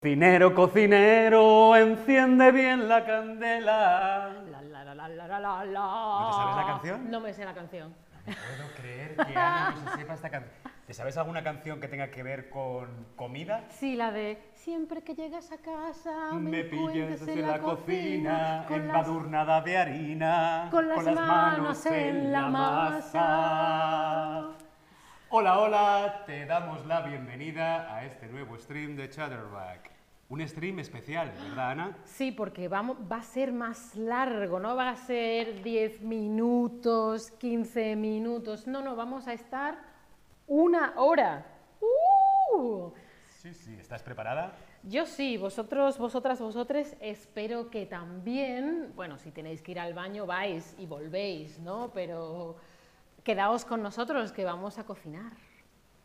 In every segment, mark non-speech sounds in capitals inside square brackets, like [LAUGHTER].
Cocinero, cocinero, enciende bien la candela. La, la, la, la, la, la, la, la. ¿No te sabes la canción? No me sé la canción. No puedo creer que Ana no se sepa esta canción. ¿Te sabes alguna canción que tenga que ver con comida? Sí, la de siempre que llegas a casa Me me pillas en la cocina, con las, embadurnada de harina, con las manos en la masa. Hola, hola, te damos la bienvenida a este nuevo stream de Chatterback. Un stream especial, ¿verdad, Ana? Sí, porque vamos, va a ser más largo, no va a ser 10 minutos, 15 minutos, no, no, vamos a estar una hora. ¡Uh! Sí, sí, ¿estás preparada? Yo sí, vosotros, vosotras, vosotres, espero que también, bueno, si tenéis que ir al baño vais y volvéis, ¿no? Pero quedaos con nosotros que vamos a cocinar.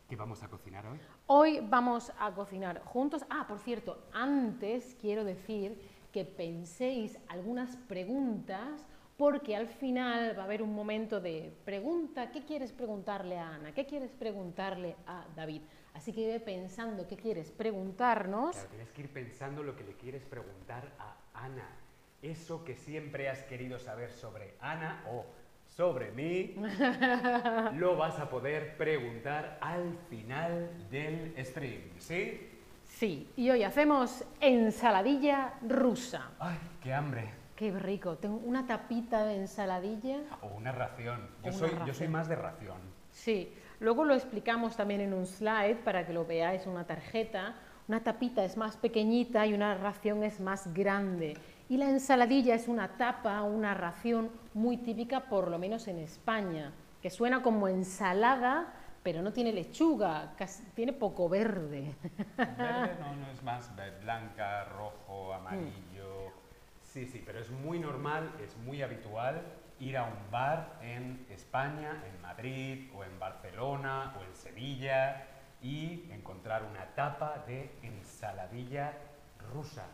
¿Qué vamos a cocinar hoy? Hoy vamos a cocinar juntos. Ah, por cierto, antes quiero decir que penséis algunas preguntas porque al final va a haber un momento de pregunta, ¿qué quieres preguntarle a Ana? ¿Qué quieres preguntarle a David? Así que ve pensando qué quieres preguntarnos. Claro, tienes que ir pensando lo que le quieres preguntar a Ana. Eso que siempre has querido saber sobre Ana o sobre mí, [LAUGHS] lo vas a poder preguntar al final del stream, ¿sí? Sí, y hoy hacemos ensaladilla rusa. ¡Ay, qué hambre! Qué rico, tengo una tapita de ensaladilla. O una ración. Yo, una soy, yo soy ración. más de ración. Sí, luego lo explicamos también en un slide para que lo veáis, una tarjeta. Una tapita es más pequeñita y una ración es más grande. Y la ensaladilla es una tapa, una ración muy típica, por lo menos en España, que suena como ensalada, pero no tiene lechuga, casi- tiene poco verde. Verde no, [LAUGHS] no es más blanca, rojo, amarillo. Sí, sí, pero es muy normal, es muy habitual ir a un bar en España, en Madrid o en Barcelona o en Sevilla y encontrar una tapa de ensaladilla rusa.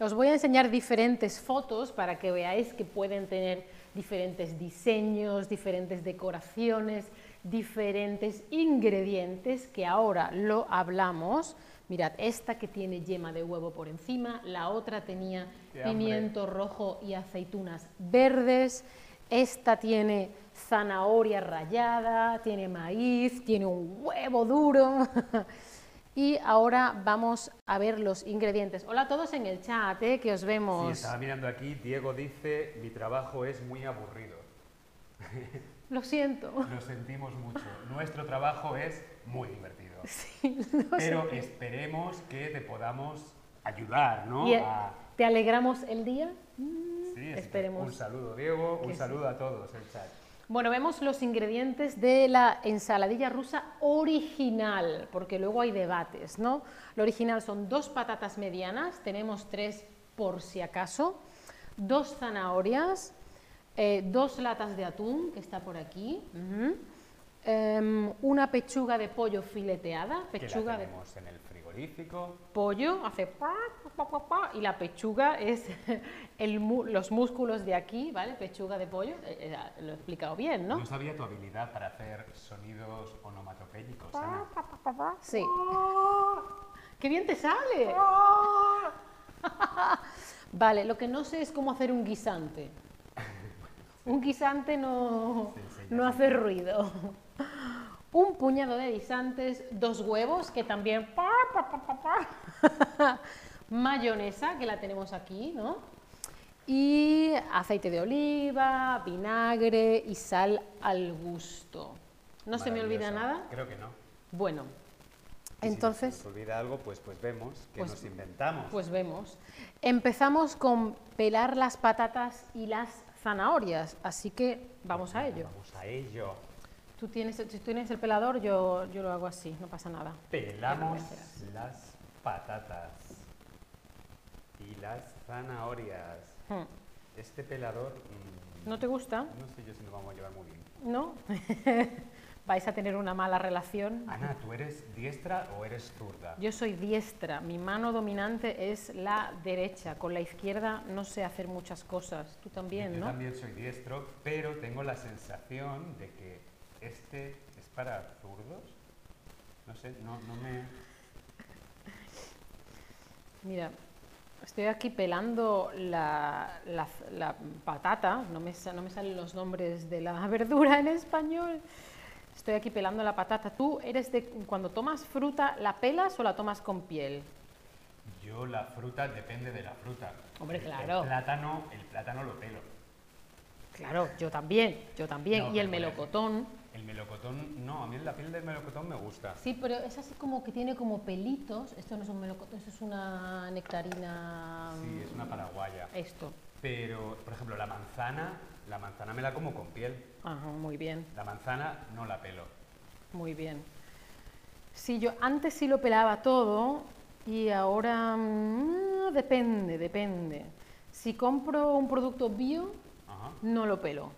Os voy a enseñar diferentes fotos para que veáis que pueden tener diferentes diseños, diferentes decoraciones, diferentes ingredientes que ahora lo hablamos. Mirad, esta que tiene yema de huevo por encima, la otra tenía ¡Qué hambre! pimiento rojo y aceitunas verdes, esta tiene zanahoria rallada, tiene maíz, tiene un huevo duro. [LAUGHS] Y ahora vamos a ver los ingredientes. Hola a todos en el chat, ¿eh? que os Sí, vemos. estaba mirando aquí, Diego dice, mi trabajo es muy aburrido. [LAUGHS] Lo siento. Lo sentimos mucho. Nuestro trabajo es muy divertido. [LAUGHS] Sí, lo Pero siento. esperemos que te podamos ayudar, ¿no? Y, A- ¿Te alegramos el día? Sí, Esperemos Un saludo, Diego. Un sí. saludo a todos, el chat. Bueno, vemos los ingredientes de la ensaladilla rusa original, porque luego hay debates, ¿no? Lo original son dos patatas medianas, tenemos tres por si acaso, dos zanahorias, eh, dos latas de atún, que está por aquí, em, una pechuga de pollo fileteada, Que pechuga la de en el frigorífico. pollo, hace y la pechuga es [LAUGHS] el los músculos de aquí, ¿vale? Pechuga de pollo, eh, eh, lo he explicado bien, ¿no? No sabía tu habilidad para hacer sonidos onomatopéyicos, Ana. Sí. ¡Qué bien te sale! [LAUGHS] Vale, lo que no sé es cómo hacer un guisante. [LAUGHS] Un guisante no, no hace ruido. Un puñado de guisantes, dos huevos que también... Mayonesa, que la tenemos aquí, ¿no? Y aceite de oliva, vinagre y sal al gusto. ¿No se me olvida nada? Creo que no. Bueno, Y si entonces... se nos olvida algo, pues, pues vemos que Pues- nos inventamos. Pues vemos. Empezamos con pelar las patatas y las zanahorias, así que vamos a ello. Vamos a ello. Tú tienes, si tú tienes el pelador, yo, yo lo hago así, no pasa nada. Pelamos las patatas las zanahorias. Hmm. Este pelador, mm, ¿No te gusta? no sé yo si nos vamos a llevar muy bien. ¿No? [LAUGHS] Vais a tener una mala relación. Ana, ¿tú eres diestra o eres zurda? Yo soy diestra, mi mano dominante es la derecha, con la izquierda no sé hacer muchas cosas. Tú también, Yo ¿no? también soy diestro, pero tengo la sensación de que este es para zurdos. No sé, no, no me... Mira, estoy aquí pelando la, la- la patata, no me, no me salen los nombres de la [LAUGHS] verdura en español. Estoy aquí pelando la patata. ¿Tú eres de cuando tomas fruta, la pelas o la tomas con piel? Yo la fruta depende de la fruta. Hombre, El- claro. El plátano, el plátano lo pelo. Claro, yo también, yo también. No, y el melocotón. El melocotón, no, a mí la piel del melocotón me gusta. Sí, pero es así como que tiene como pelitos. Esto no es un melocotón, esto es una nectarina. Sí, es una paraguaya. Esto. Pero, por ejemplo, la manzana, la manzana me la como con piel. Ajá, muy bien. La manzana no la pelo. Muy bien. Sí, yo antes sí lo pelaba todo y ahora mm, depende, depende. Si compro un producto bio, Ajá. no lo pelo.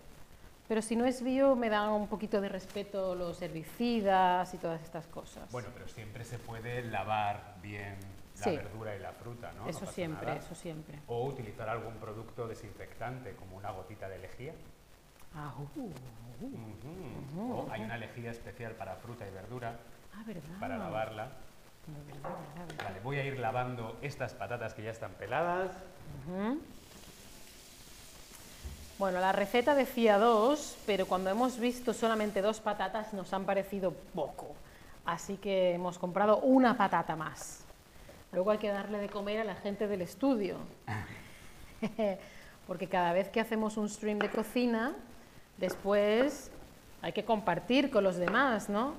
Pero si no es bio, me dan un poquito de respeto los herbicidas y todas estas cosas. Bueno, pero siempre se puede lavar bien la Sí. verdura y la fruta, ¿no? No eso siempre, nada. eso siempre. O utilizar algún producto desinfectante, como una gotita de lejía. Ah, uh, uh. Ujú. O hay una lejía especial para fruta y verdura, Ah, verdad. para lavarla. De verdad. Vale, voy a ir lavando estas patatas que ya están peladas. Ujú. Bueno, la receta decía dos, pero cuando hemos visto solamente dos patatas nos han parecido poco. Así que hemos comprado una patata más. Luego hay que darle de comer a la gente del estudio. [LAUGHS] Porque cada vez que hacemos un stream de cocina, después hay que compartir con los demás, ¿no?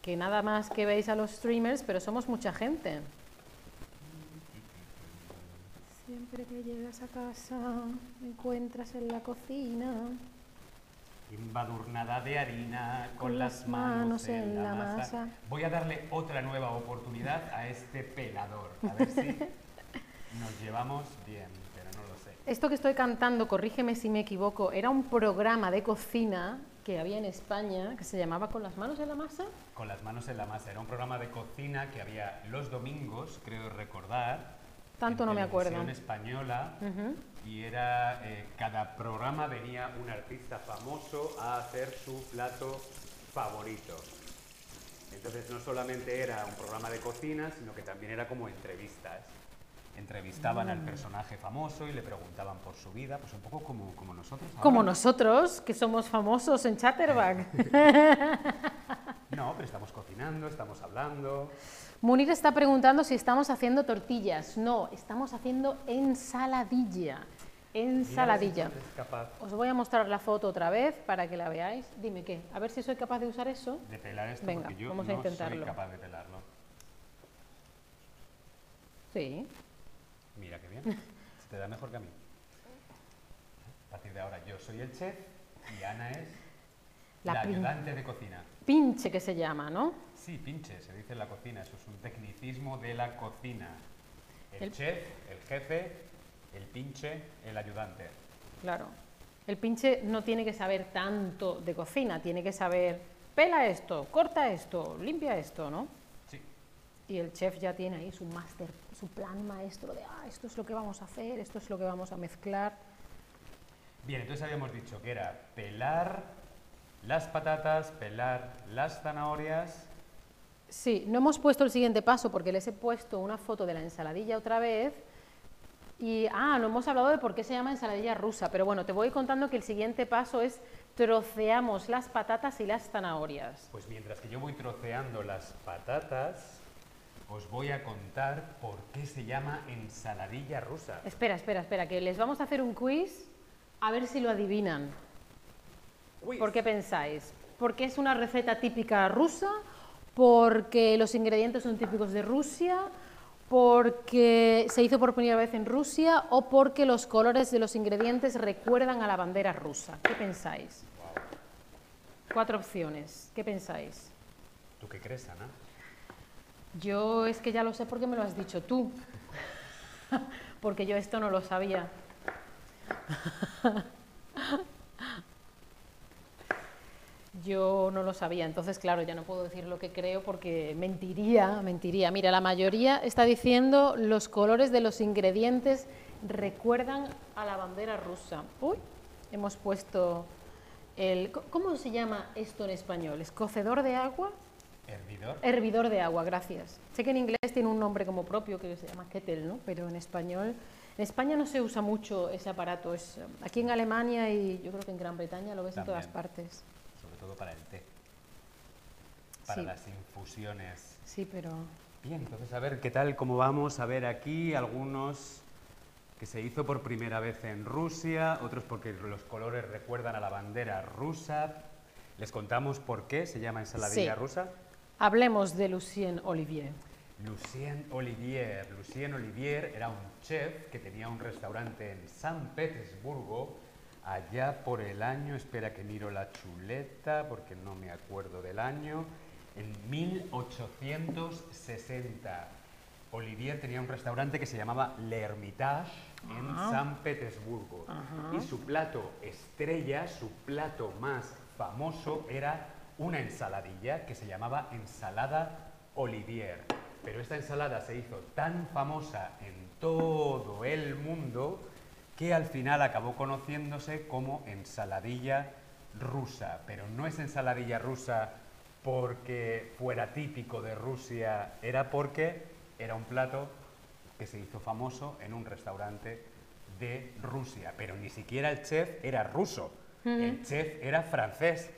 Que nada más que veis a los streamers, pero somos mucha gente. Siempre que llegas a casa, me encuentras en la cocina. Embadurnada de harina con, las manos, en, la, masa. Voy a darle otra nueva oportunidad a este pelador. A ver si [LAUGHS] nos llevamos bien, pero no lo sé. Esto que estoy cantando, corrígeme si me equivoco, era un programa de cocina que había en España que se llamaba Con las manos en la masa. Con las manos en la masa. Era un programa de cocina que había los domingos, creo recordar. Tanto en no me acuerdo. española. Ujú. Y era, eh, cada programa venía un artista famoso a hacer su plato favorito. Entonces no solamente era un programa de cocina, sino que también era como entrevistas. Entrevistaban Mm. al personaje famoso y le preguntaban por su vida, pues un poco como, como nosotros. ahora. Como nosotros, que somos famosos en Chatterback. [LAUGHS] No, pero estamos cocinando, estamos hablando. Munir está preguntando si estamos haciendo tortillas. No, estamos haciendo ensaladilla. Ensaladilla. Os voy a mostrar la foto otra vez para que la veáis. Dime qué, a ver si soy capaz de usar eso. de pelar esto Venga, porque yo vamos a no intentarlo. soy capaz de pelarlo. Sí. Mira qué bien. Se [LAUGHS] te da mejor que a mí. A partir de ahora yo soy el chef y Ana es La la, ayudante de cocina. Pinche que se llama, ¿no? Sí, pinche, se dice en la cocina, eso es un tecnicismo de la cocina. El, El- chef, el jefe, el pinche, el ayudante. Claro. El pinche no tiene que saber tanto de cocina, tiene que saber, pela esto, corta esto, limpia esto, ¿no? Sí. Y el chef ya tiene ahí su máster, su plan maestro de, ah, esto es lo que vamos a hacer, esto es lo que vamos a mezclar. Bien, entonces habíamos dicho que era pelar las patatas, pelar las zanahorias. Sí, no hemos puesto el siguiente paso porque les he puesto una foto de la ensaladilla otra vez. Y, ah, no hemos hablado de por qué se llama ensaladilla rusa, pero bueno, te voy contando que el siguiente paso es troceamos las patatas y las zanahorias. Pues mientras que yo voy troceando las patatas, os voy a contar por qué se llama ensaladilla rusa. Espera, espera, espera, que les vamos a hacer un quiz a ver si lo adivinan. Quiz. ¿Por qué pensáis? ¿Porque es una receta típica rusa? ¿Porque los ingredientes son típicos de Rusia? ¿Porque se hizo por primera vez en Rusia? ¿O porque los colores de los ingredientes recuerdan a la bandera rusa? ¿Qué pensáis? Cuatro opciones. ¿Qué pensáis? ¿Tú qué crees, Ana? Yo es que ya lo sé porque me lo has dicho tú. [LAUGHS] porque yo esto no lo sabía. [LAUGHS] Yo no lo sabía, entonces claro, ya no puedo decir lo que creo porque mentiría, mentiría. Mira, la mayoría está diciendo los colores de los ingredientes recuerdan a la bandera rusa. Uy, hemos puesto el... ¿Cómo se llama esto en español? ¿Escocedor de agua? ¿Hervidor? Hervidor de agua, gracias. Sé que en inglés tiene un nombre como propio que se llama kettle, ¿no? Pero en español... En España no se usa mucho ese aparato. Es, aquí en Alemania y yo creo que en Gran Bretaña lo ves en todas partes. Todo para el té. Para Sí. las infusiones. Sí, pero... Bien, entonces a ver qué tal, cómo vamos. A ver aquí algunos que se hizo por primera vez en Rusia, otros porque los colores recuerdan a la bandera rusa. Les contamos por qué se llama ensaladilla Sí. rusa. Hablemos de Lucien Olivier. Lucien Olivier. Lucien Olivier era un chef que tenía un restaurante en San Petersburgo allá por el año, espera que miro la chuleta porque no me acuerdo del año, en 1860. Olivier tenía un restaurante que se llamaba Le Hermitage en. San Petersburgo y su plato estrella, su plato más famoso era una ensaladilla que se llamaba ensalada Olivier. Pero esta ensalada se hizo tan famosa en todo el mundo que al final acabó conociéndose como ensaladilla rusa. Pero no es ensaladilla rusa porque fuera típico de Rusia, era porque era un plato que se hizo famoso en un restaurante de Rusia. Pero ni siquiera el chef era ruso, el chef era francés.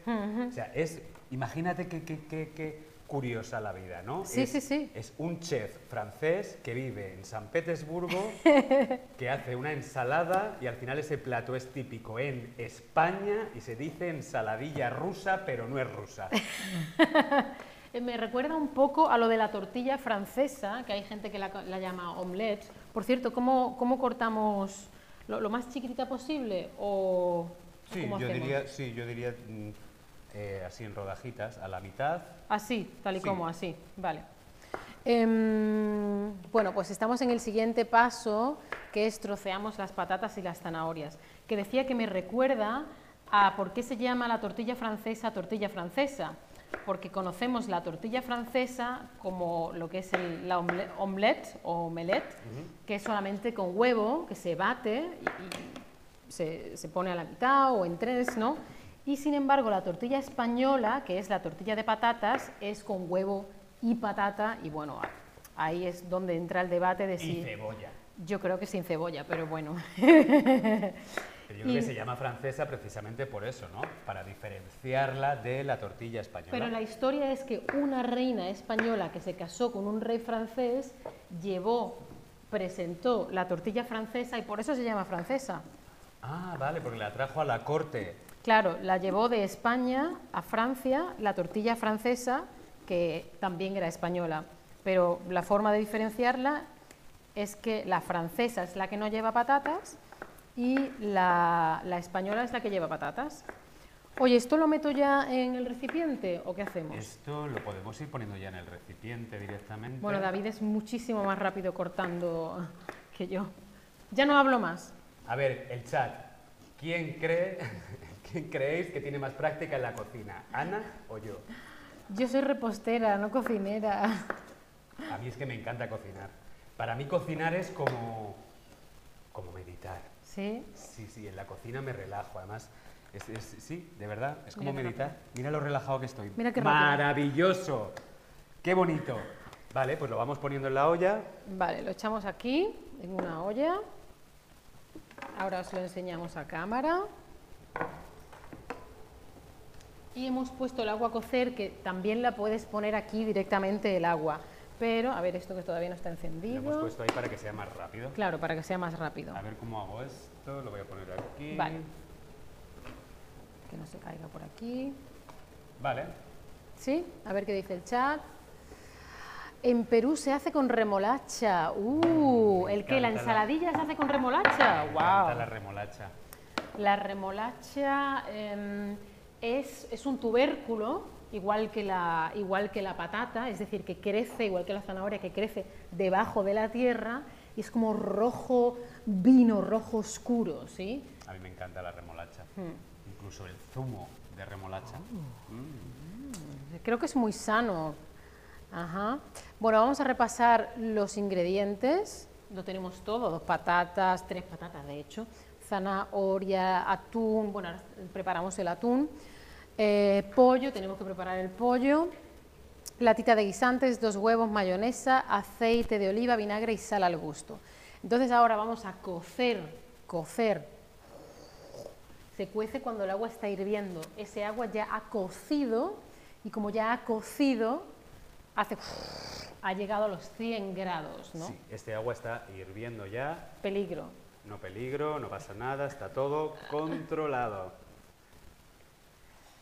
O sea, es, imagínate qué- qué- qué curiosa la vida, ¿no? Sí, es, sí, sí. Es un chef francés que vive en San Petersburgo, [LAUGHS] que hace una ensalada y al final ese plato es típico en España y se dice ensaladilla rusa, pero no es rusa. [LAUGHS] Eh, Me recuerda un poco a lo de la tortilla francesa, que hay gente que la, la llama omelette. Por cierto, ¿cómo, cómo cortamos lo, lo más chiquitita posible o Sí, cómo yo diría, sí, yo diría mm, eh, así en rodajitas, a la mitad. Así, tal y Sí. como así, vale. Em, bueno, pues estamos en el siguiente paso, que es troceamos las patatas y las zanahorias, que decía que me recuerda a por qué se llama la tortilla francesa tortilla francesa, porque conocemos la tortilla francesa como lo que es el- la omelette o omelette, que es solamente con huevo, que se bate y, y se, se pone a la mitad o en tres, ¿no? Y sin embargo, la tortilla española, que es la tortilla de patatas, es con huevo y patata, y bueno, ahí es donde entra el debate de Y si. cebolla. Yo creo que sin cebolla, pero bueno. [LAUGHS] Yo creo Y- que se llama francesa precisamente por eso, ¿no? Para diferenciarla de la tortilla española. Pero la historia es que una reina española que se casó con un rey francés llevó, presentó la tortilla francesa y por eso se llama francesa. Ah, vale, porque la trajo a la corte. Claro, la llevó de España a Francia, la tortilla francesa, que también era española. Pero la forma de diferenciarla es que la francesa es la que no lleva patatas y la, la española es la que lleva patatas. Oye, ¿esto lo meto ya en el recipiente o qué hacemos? Esto lo podemos ir poniendo ya en el recipiente directamente. Bueno, David es muchísimo más rápido cortando que yo. Ya no hablo más. A ver, el chat. ¿Quién cree, quién [LAUGHS] creéis que tiene más práctica en la cocina? ¿Ana o yo? Yo soy repostera, no cocinera. A mí es que me encanta cocinar. Para mí cocinar es como, como meditar. ¿Sí? Sí, sí, en la cocina me relajo. Además, es, es- sí, de verdad, es como Mira meditar. Mira lo relajado que estoy. Mira qué rápido. Maravilloso. Qué bonito. Vale, pues lo vamos poniendo en la olla. Vale, lo echamos aquí, en una olla. Ahora os lo enseñamos a cámara. Y hemos puesto el agua a cocer, que también la puedes poner aquí directamente el agua. Pero, a ver, esto que todavía no está Lo hemos encendido. puesto ahí para que sea más rápido. Claro, para que sea más rápido. A ver cómo hago esto. Lo voy a poner aquí. Vale. Que no se caiga por aquí. Vale. ¿Sí? A ver qué dice el chat. En Perú se hace con remolacha. ¡Uh! ¿El que ¿La ensaladilla se hace con remolacha? ¡Wow! la remolacha. La remolacha em, es, es un tubérculo, igual que, la, igual que la patata, es decir, que crece, igual que la zanahoria, que crece debajo de la tierra y es como rojo vino, rojo oscuro, ¿sí? A mí me encanta la remolacha. Hmm. Incluso el zumo de remolacha. Creo que es muy sano. Ajá. Bueno, vamos a repasar los ingredientes. Lo tenemos todo, dos patatas, tres patatas de hecho, zanahoria, atún, bueno, ahora preparamos el atún, eh, pollo, tenemos que preparar el pollo, latita de guisantes, dos huevos, mayonesa, aceite de oliva, vinagre y sal al gusto. Entonces ahora vamos a cocer, cocer. Se cuece cuando el agua está hirviendo. Ese agua ya ha cocido y como ya ha cocido, hace ha llegado a los 100 grados, ¿no? Sí, este agua está hirviendo ya. Peligro. No peligro, no pasa nada, está todo controlado.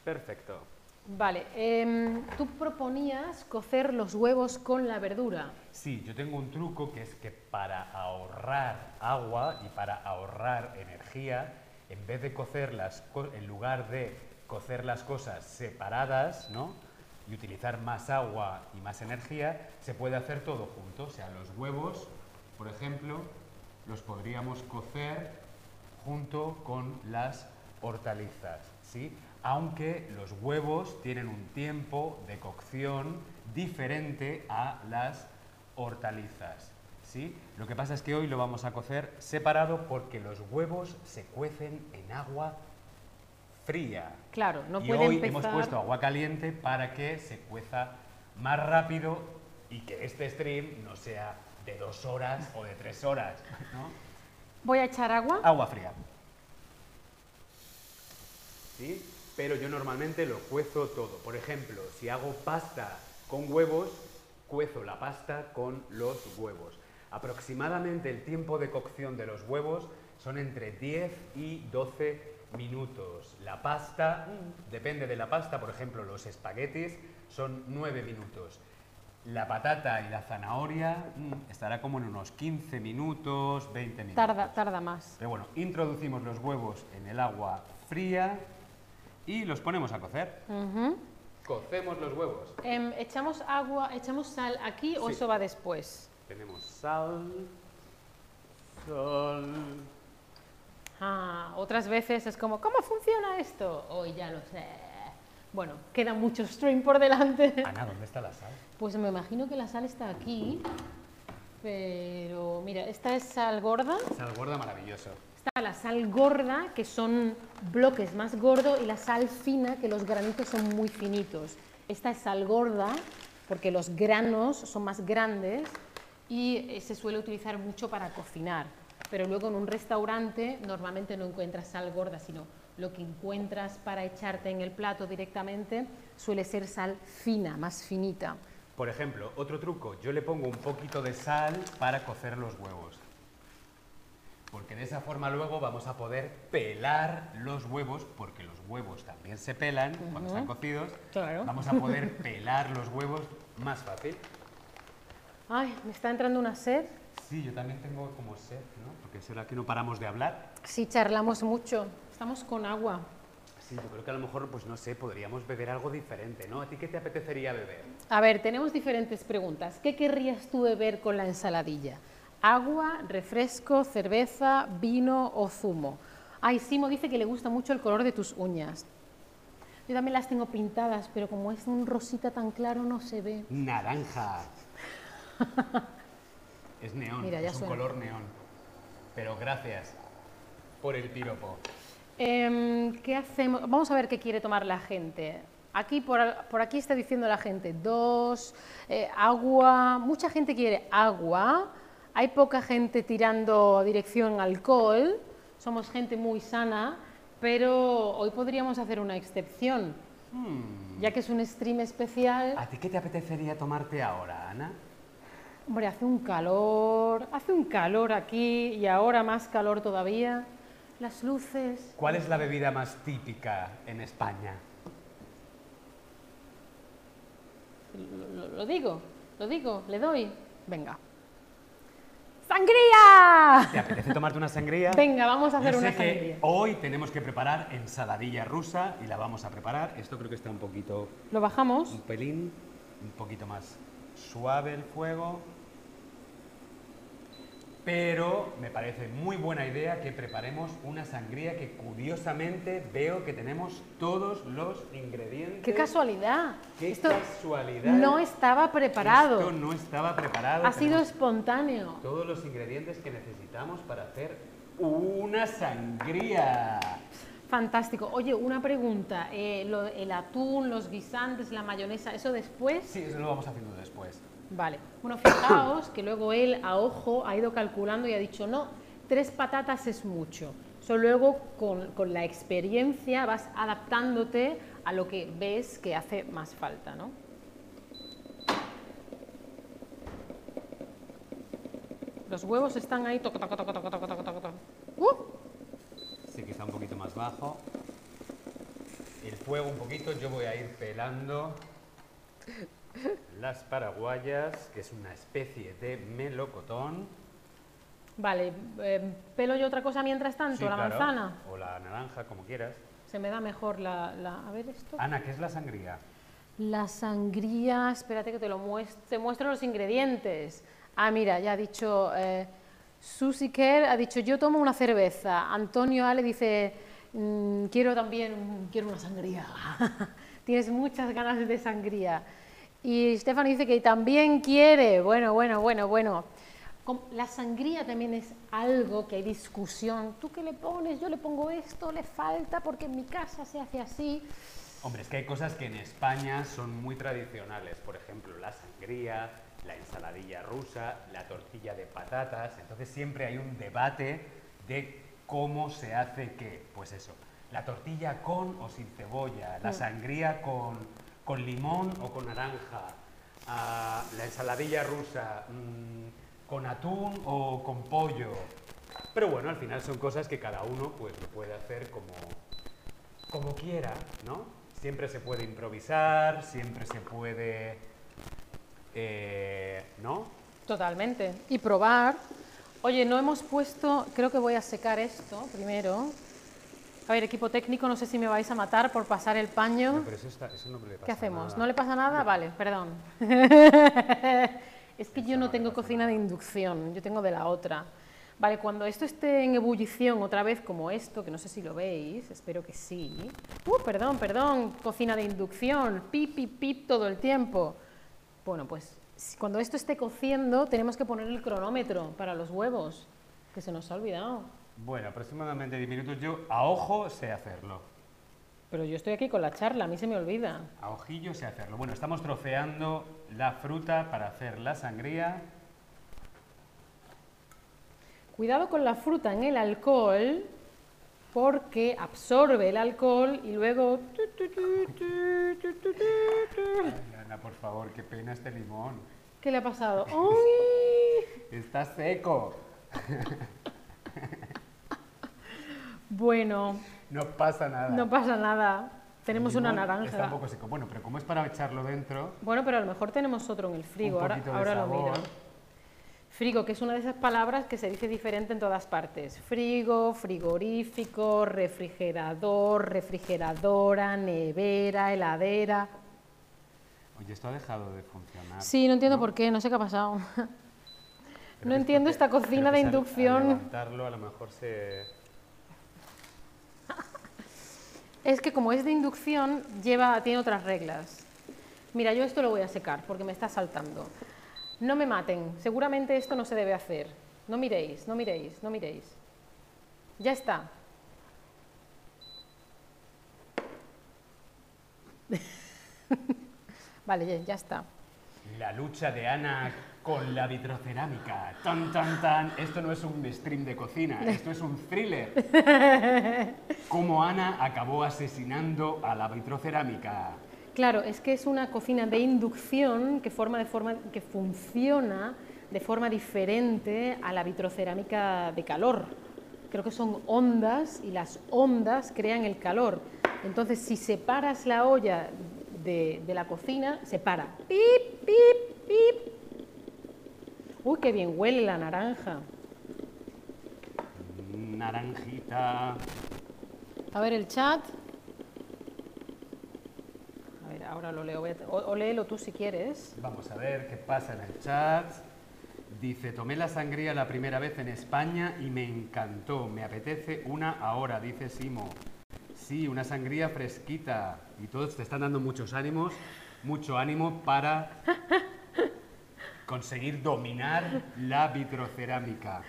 Perfecto. Vale, em, tú proponías cocer los huevos con la verdura. Sí, yo tengo un truco que es que para ahorrar agua y para ahorrar energía, en vez de cocerlas, en lugar de cocer las cosas separadas, ¿no? y utilizar más agua y más energía, se puede hacer todo junto. O sea, los huevos, por ejemplo, los podríamos cocer junto con las hortalizas, ¿sí? Aunque los huevos tienen un tiempo de cocción diferente a las hortalizas. ¿sí? Lo que pasa es que hoy lo vamos a cocer separado porque los huevos se cuecen en agua fría. Claro, no y puede hoy empezar... hemos puesto agua caliente para que se cueza más rápido y que este stream no sea de dos horas o de tres horas. ¿no? Voy a echar agua. Agua fría. ¿Sí? Pero yo normalmente lo cuezo todo. Por ejemplo, si hago pasta con huevos, cuezo la pasta con los huevos. Aproximadamente el tiempo de cocción de los huevos son entre 10 y 12 minutos. La pasta, depende de la pasta, por ejemplo, los espaguetis son 9 minutos. La patata y la zanahoria mm, estará como en unos 15 minutos, 20 minutos. Tarda, tarda más. Pero bueno, introducimos los huevos en el agua fría y los ponemos a cocer. Cocemos los huevos. Em, ¿Echamos agua, echamos sal aquí o Sí. eso va después? Tenemos sal, sal, Ah, otras veces es como, ¿cómo funciona esto? Hoy ya lo sé. Bueno, queda mucho stream por delante. [LAUGHS] Ana, ¿dónde está la sal? Pues me imagino que la sal está aquí. Pero mira, esta es sal gorda. Sal gorda maravilloso. Está la sal gorda, que son bloques más gordos, y la sal fina, que los granitos son muy finitos. Esta es sal gorda, porque los granos son más grandes y eh, se suele utilizar mucho para cocinar. Pero luego en un restaurante normalmente no encuentras sal gorda, sino lo que encuentras para echarte en el plato directamente suele ser sal fina, más finita. Por ejemplo, otro truco, yo le pongo un poquito de sal para cocer los huevos. Porque de esa forma luego vamos a poder pelar los huevos, porque los huevos también se pelan cuando están cocidos. Claro. Vamos a poder [LAUGHS] pelar los huevos más fácil. Ay, me está entrando una sed. Sí, yo también tengo como sed, ¿no? Porque será que no paramos de hablar. Sí, charlamos mucho. Estamos con agua. Sí, yo creo que a lo mejor, pues no sé, podríamos beber algo diferente, ¿no? ¿A ti qué te apetecería beber? A ver, tenemos diferentes preguntas. ¿Qué querrías tú beber con la ensaladilla? ¿Agua, refresco, cerveza, vino o zumo? Ay, Simo dice que le gusta mucho el color de tus uñas. Yo también las tengo pintadas, pero como es un rosita tan claro no se ve. Naranja. [LAUGHS] es neón, Mira, es un suena. color neón. Pero gracias por el piropo. Em, ¿Qué hacemos? Vamos a ver qué quiere tomar la gente. Aquí por, por aquí está diciendo la gente dos, eh, agua. Mucha gente quiere agua. Hay poca gente tirando dirección alcohol. Somos gente muy sana, pero hoy podríamos hacer una excepción, Hmm. ya que es un stream especial. ¿A ti qué te apetecería tomarte ahora, Ana? Hombre, hace un calor, hace un calor aquí y ahora más calor todavía. Las luces. ¿Cuál es la bebida más típica en España? Lo, digo, lo digo, le doy. Venga. ¡Sangría! ¿Te apetece tomarte una sangría? Venga, vamos a hacer Yo una que sangría. hoy tenemos que preparar ensaladilla rusa y la vamos a preparar. Esto creo que está un poquito, Lo bajamos. un pelín, un poquito más suave el fuego. Pero me parece muy buena idea que preparemos una sangría que curiosamente veo que tenemos todos los ingredientes. ¡Qué casualidad! ¡Qué Esto casualidad! no estaba preparado. Esto no estaba preparado. Ha sido espontáneo. todos los ingredientes que necesitamos para hacer una sangría. Fantástico. Oye, una pregunta. eh, lo- el atún, los guisantes, la mayonesa, ¿eso después? Sí, eso lo vamos haciendo después. Vale. Bueno, fijaos que luego él a ojo ha ido calculando y ha dicho, no, tres patatas es mucho. So, luego con, con la experiencia vas adaptándote a lo que ves que hace más falta, ¿no? Los huevos están ahí. toco. ¡Uh! Sí, quizá un poquito más bajo. El fuego un poquito, yo voy a ir pelando las paraguayas, que es una especie de melocotón. Vale, eh, pelo yo otra cosa mientras tanto, Sí, la claro, manzana. O la naranja, como quieras. Se me da mejor la, la- A ver esto. Ana, ¿qué es la sangría? La sangría, espérate que te lo muestro, te muestro los ingredientes. Ah, mira, ya ha dicho eh, Susi Kerr, ha dicho yo tomo una cerveza. Antonio Ale dice "Mm, quiero también quiero una sangría. [LAUGHS] Tienes muchas ganas de sangría. Y Stefano dice que también quiere. Bueno, bueno, bueno, bueno. La sangría también es algo que hay discusión. ¿Tú qué le pones? Yo le pongo esto, le falta porque en mi casa se hace así. Hombre, es que hay cosas que en España son muy tradicionales. Por ejemplo, la sangría, la ensaladilla rusa, la tortilla de patatas. Entonces siempre hay un debate de cómo se hace qué. Pues eso, la tortilla con o sin cebolla, la sangría con, con limón o con naranja, la ensaladilla rusa mm, con atún o con pollo. Pero bueno, al final son cosas que cada uno pues lo puede hacer como, como quiera, ¿no? Siempre se puede improvisar, siempre se puede, eh, ¿no? Totalmente. Y probar. Oye, no hemos puesto, creo que voy a secar esto primero. A ver, equipo técnico, no sé si me vais a matar por pasar el paño. No, pero eso, está- eso no le pasa ¿Qué hacemos? nada. ¿No le pasa nada? Vale, perdón. [LAUGHS] es que yo no tengo cocina de inducción, yo tengo de la otra. Vale, cuando esto esté en ebullición otra vez como esto, que no sé si lo veis, espero que sí. Uh, perdón, perdón, cocina de inducción, pip, pip, pip todo el tiempo. Bueno, pues cuando esto esté cociendo tenemos que poner el cronómetro para los huevos, que se nos ha olvidado. Bueno, aproximadamente 10 minutos. Yo a ojo sé hacerlo. Pero yo estoy aquí con la charla, a mí se me olvida. A ojillo sé hacerlo. Bueno, estamos troceando la fruta para hacer la sangría. Cuidado con la fruta en el alcohol, porque absorbe el alcohol y luego... Ay, Ana, por favor, qué pena este limón. ¿Qué le ha pasado? ¡Ay! Está seco. [LAUGHS] Bueno, No pasa nada. no pasa nada. Tenemos una limón Está un naranja. poco seco. Bueno, pero como es para echarlo dentro, Bueno, pero a lo mejor tenemos otro en el frigo. un Ahora, poquito de ahora lo miro. Frigo, que es una de esas palabras que se dice diferente en todas partes. Frigo, frigorífico, refrigerador, refrigeradora, nevera, heladera. Oye, esto ha dejado de funcionar. Sí, no entiendo por qué, no sé qué ha pasado. No entiendo esta cocina de inducción. Al levantarlo, a lo mejor se. Es que como es de inducción, lleva, tiene otras reglas. Mira, yo esto lo voy a secar porque me está saltando. No me maten, seguramente esto no se debe hacer. No miréis, no miréis, no miréis. Ya está. [LAUGHS] vale, ya, ya está. La lucha de Ana con la vitrocerámica. Tan, tan, tan. Esto no es un stream de cocina, esto es un thriller. Cómo Ana acabó asesinando a la vitrocerámica. Claro, es que es una cocina de inducción que, forma de forma, que funciona de forma diferente a la vitrocerámica de calor. Creo que son ondas y las ondas crean el calor. Entonces, si separas la olla de, de la cocina, se para. Pip, pip, pip. Uy, qué bien huele la naranja. Naranjita. A ver el chat. A ver, ahora lo leo. O, o léelo tú si quieres. Vamos a ver qué pasa en el chat. Dice, tomé la sangría la primera vez en España y me encantó. Me apetece una ahora, dice Simo. Sí, una sangría fresquita. Y todos te están dando muchos ánimos, mucho ánimo para [LAUGHS] conseguir dominar la vitrocerámica.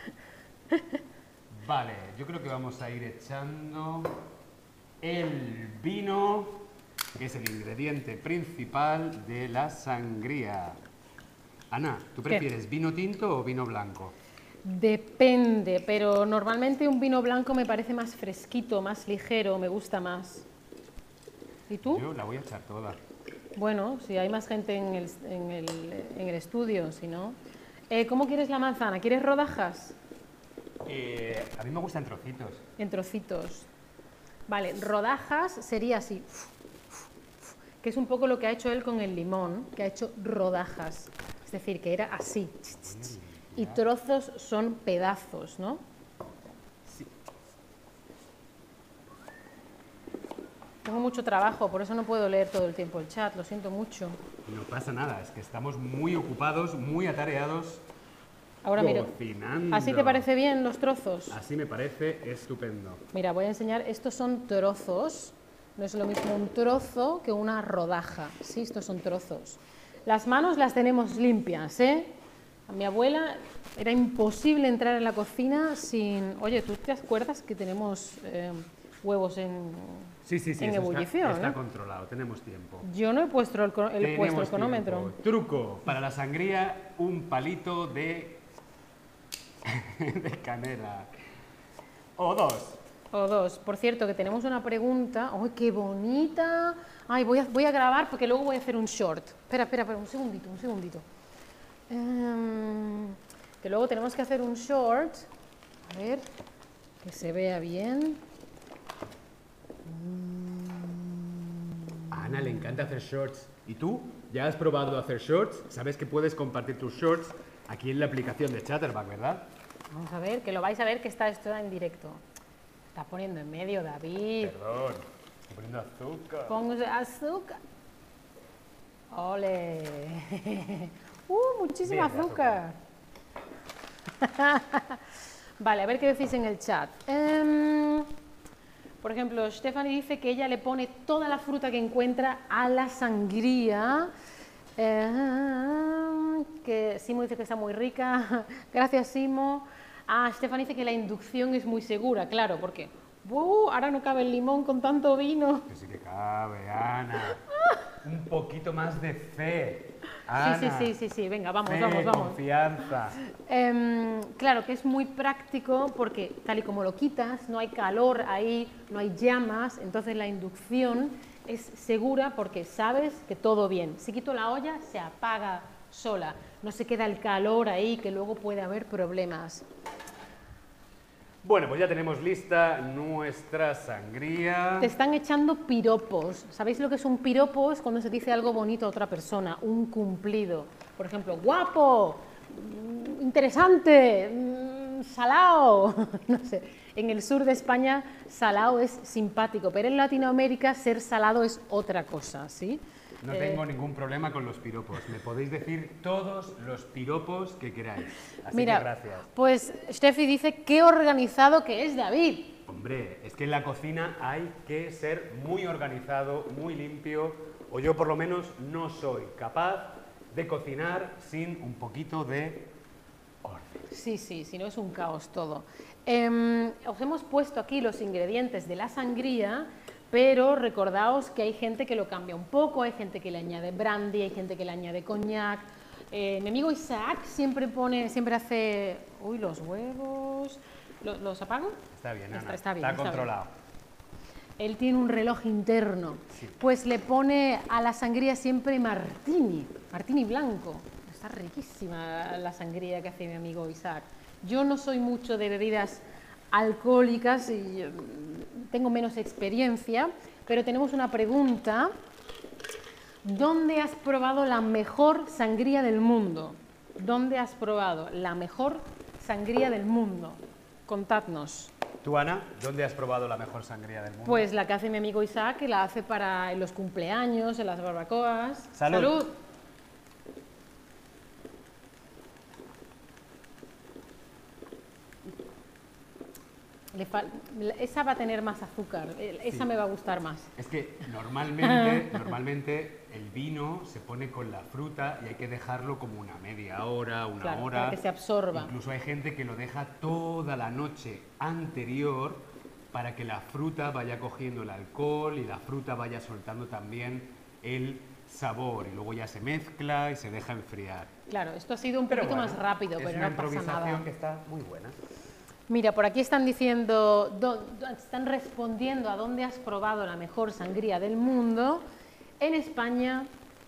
Vale, yo creo que vamos a ir echando el vino, que es el ingrediente principal de la sangría. Ana, ¿tú ¿Qué? prefieres vino tinto o vino blanco? Depende, pero normalmente un vino blanco me parece más fresquito, más ligero, me gusta más. ¿Y tú? Yo la voy a echar toda. Bueno, si hay más gente en el, en el, en el estudio, si no. Eh, ¿Cómo quieres la manzana? ¿Quieres rodajas? Eh, a mí me gustan trocitos. En trocitos. Vale, rodajas sería así, que es un poco lo que ha hecho él con el limón, que ha hecho rodajas. Es decir, que era así. Y trozos son pedazos, ¿no? Tengo mucho trabajo, por eso no puedo leer todo el tiempo el chat, lo siento mucho. No pasa nada, es que estamos muy ocupados, muy atareados. Ahora miro. cocinando. ¿Así te parece bien los trozos? Así me parece estupendo. Mira, voy a enseñar, estos son trozos, no es lo mismo un trozo que una rodaja, sí, estos son trozos. Las manos las tenemos limpias, ¿eh? A mi abuela era imposible entrar en la cocina sin... Oye, ¿tú te acuerdas que tenemos eh, huevos en... Sí, sí, sí, En está- ebullición, está, ¿eh? controlado, tenemos tiempo. Yo no he puesto el, el Tenemos puesto el cronómetro. tiempo. Truco, para la sangría, un palito de, [LAUGHS] de canela. O dos. O dos. Por cierto, que tenemos una pregunta. ¡Ay, qué bonita! Ay, voy a, voy a grabar porque luego voy a hacer un short. Espera, espera, espera, un segundito, un segundito. Em, que luego tenemos que hacer un short. A ver, que se vea bien. A Ana le encanta hacer shorts. ¿Y tú? ¿Ya has probado hacer shorts? Sabes que puedes compartir tus shorts aquí en la aplicación de Chatterback, ¿verdad? Vamos a ver, que lo vais a ver que está esto en directo. Está poniendo en medio David. Perdón, estoy poniendo azúcar. Pongo azúcar. ¡Ole! [LAUGHS] ¡Uh, Bien de azúcar! [LAUGHS] vale, a ver qué decís en el chat. Em, por ejemplo, Stephanie dice que ella le pone toda la fruta que encuentra a la sangría. Em, que Simo dice que está muy rica. [LAUGHS] Gracias, Simo. Ah, Stephanie dice que la inducción es muy segura, claro, porque ¡buh! ahora no cabe el limón con tanto vino. Que sí que cabe, Ana. [LAUGHS] Un poquito más de fe. Sí, sí, Ana. sí, sí, sí, venga, vamos, vamos, vamos. confianza. Em, claro que es muy práctico porque tal y como lo quitas, no hay calor ahí, no hay llamas, entonces la inducción es segura porque sabes que todo bien. Si quito la olla, se apaga sola, no se queda el calor ahí que luego puede haber problemas. Bueno, pues ya tenemos lista nuestra sangría. Te están echando piropos. ¿Sabéis lo que es un piropo? Es cuando se dice algo bonito a otra persona, un cumplido. Por ejemplo, guapo, mm, interesante, mm, salao. [LAUGHS] No sé. En el sur de España, salao es simpático, pero en Latinoamérica ser salado es otra cosa, ¿sí? No Eh, tengo ningún problema con los piropos. Me podéis decir todos los piropos que queráis. Así Mira, que gracias. pues Steffi dice qué organizado que es David. Hombre, es que en la cocina hay que ser muy organizado, muy limpio, o yo por lo menos no soy capaz de cocinar sin un poquito de orden. Sí, sí, si no es un caos todo. Em, os hemos puesto aquí los ingredientes de la sangría, pero recordaos que hay gente que lo cambia un poco, hay gente que le añade brandy, hay gente que le añade coñac. Eh, mi amigo Isaac siempre pone, siempre hace, uy, los huevos, ¿Lo- ¿los apago? Está bien, Ana. Está- está bien, está controlado. Él tiene un reloj interno, Sí. pues le pone a la sangría siempre martini, martini blanco. Está riquísima la sangría que hace mi amigo Isaac. Yo no soy mucho de bebidas alcohólicas y eh, tengo menos experiencia, pero tenemos una pregunta. ¿Dónde has probado la mejor sangría del mundo? ¿Dónde has probado la mejor sangría del mundo? Contadnos. Tú, Ana, ¿dónde has probado la mejor sangría del mundo? Pues la que hace mi amigo Isaac, que la hace para los cumpleaños, en las barbacoas. Salud. Le esa va a tener más azúcar, eh, esa Sí. me va a gustar más. Es que normalmente, [LAUGHS] normalmente el vino se pone con la fruta y hay que dejarlo como una media hora, una Claro, hora. para que se absorba. Incluso hay gente que lo deja toda la noche anterior para que la fruta vaya cogiendo el alcohol y la fruta vaya soltando también el sabor y luego ya se mezcla y se deja enfriar. Claro, esto ha sido un Pero poquito bueno, más rápido, es pero una no pasa improvisación nada. que está muy buena. Mira, por aquí están diciendo, do- do- están respondiendo a dónde has probado la mejor sangría del mundo. En España,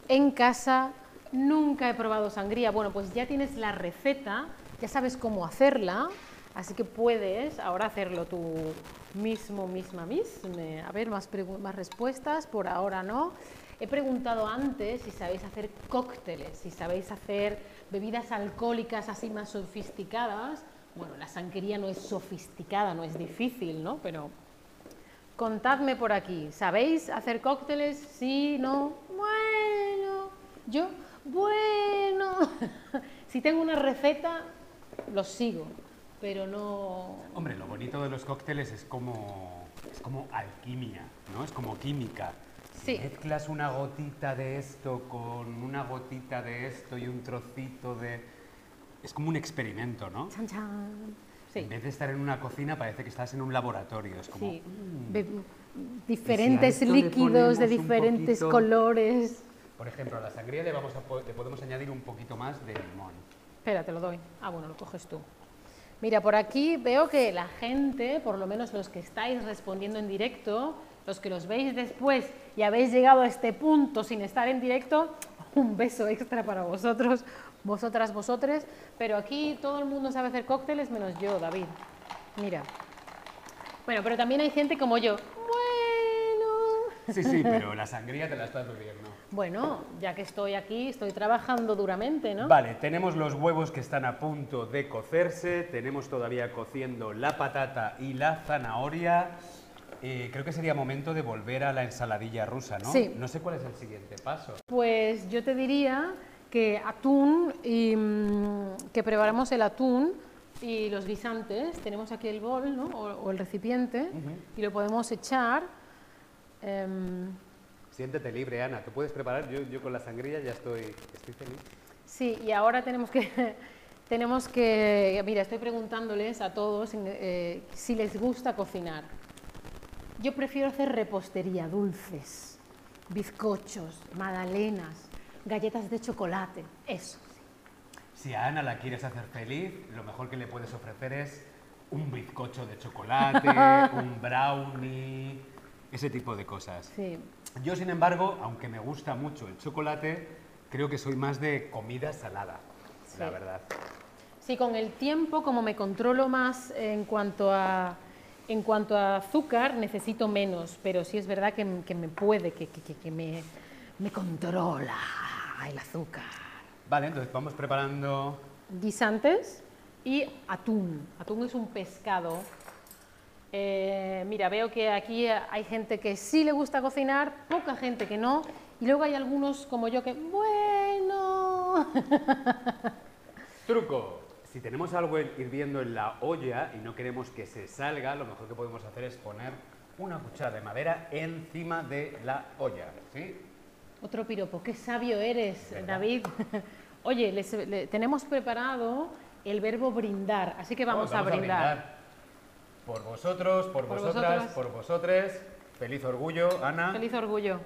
en casa, nunca he probado sangría. Bueno, pues ya tienes la receta, ya sabes cómo hacerla, así que puedes ahora hacerlo tú mismo, misma, misma. A ver, más, más respuestas, por ahora no. He preguntado antes si sabéis hacer cócteles, si sabéis hacer bebidas alcohólicas así más sofisticadas. Bueno, la sangría no es sofisticada, no es difícil, ¿no? Pero contadme por aquí, ¿sabéis hacer cócteles? Sí, no. Bueno, yo, bueno. [LAUGHS] si tengo una receta, los sigo, pero no. Hombre, lo bonito de los cócteles es como, es como alquimia, ¿no? Es como química. Si Sí. mezclas una gotita de esto con una gotita de esto y un trocito de... Es como un experimento, ¿no? Chan, chan. Sí. En vez de estar en una cocina parece que estás en un laboratorio. Es como... Sí, mm. Diferentes líquidos de diferentes poquito- colores. Por ejemplo, a la sangría le, vamos a po- le podemos añadir un poquito más de limón. Espera, te lo doy. Ah, bueno, lo coges tú. Mira, por aquí veo que la gente, por lo menos los que estáis respondiendo en directo, los que los veis después y habéis llegado a este punto sin estar en directo, un beso extra para vosotros, vosotras, vosotres. Pero aquí todo el mundo sabe hacer cócteles menos yo, David. Mira. Bueno, pero también hay gente como yo. Bueno. Sí, sí, pero [LAUGHS] la sangría te la estás bebiendo. Bueno, ya que estoy aquí, estoy trabajando duramente, ¿no? Vale, tenemos los huevos que están a punto de cocerse, tenemos todavía cociendo la patata y la zanahoria. Eh, creo que sería momento de volver a la ensaladilla rusa, ¿no? Sí. No sé cuál es el siguiente paso. Pues yo te diría que atún y mm, que preparamos el atún y los guisantes. Tenemos aquí el bol ¿no? o, o el recipiente y lo podemos echar. em, Siéntete libre, Ana. Tú puedes preparar. Yo, yo con la sangría ya estoy, estoy feliz. sí, y ahora tenemos que [LAUGHS] tenemos que mira, estoy preguntándoles a todos eh, si les gusta cocinar. Yo prefiero hacer repostería, dulces, bizcochos, magdalenas, galletas de chocolate, eso. Si a Ana la quieres hacer feliz, lo mejor que le puedes ofrecer es un bizcocho de chocolate, [LAUGHS] un brownie, ese tipo de cosas. Sí. Yo, sin embargo, aunque me gusta mucho el chocolate, creo que soy más de comida salada, la Sí. verdad. Sí, con el tiempo, como me controlo más en cuanto a, en cuanto a azúcar, necesito menos, pero sí es verdad que, que me puede, que, que- que- que me, me controla el azúcar. Vale, entonces vamos preparando... Guisantes y atún. Atún es un pescado. Eh, mira, veo que aquí hay gente que sí le gusta cocinar, poca gente que no, y luego hay algunos como yo que, bueno, [LAUGHS] Truco. Si tenemos algo en- hirviendo en la olla y no queremos que se salga, lo mejor que podemos hacer es poner una cuchara de madera encima de la olla, ¿sí? Otro piropo, qué sabio eres, ¿Verdad? David. [LAUGHS] Oye, les- tenemos preparado el verbo brindar, así que vamos, a, brindar. Por vosotros, por, Por vosotras, vosotras. por vosotres. Feliz orgullo, Ana. Feliz orgullo.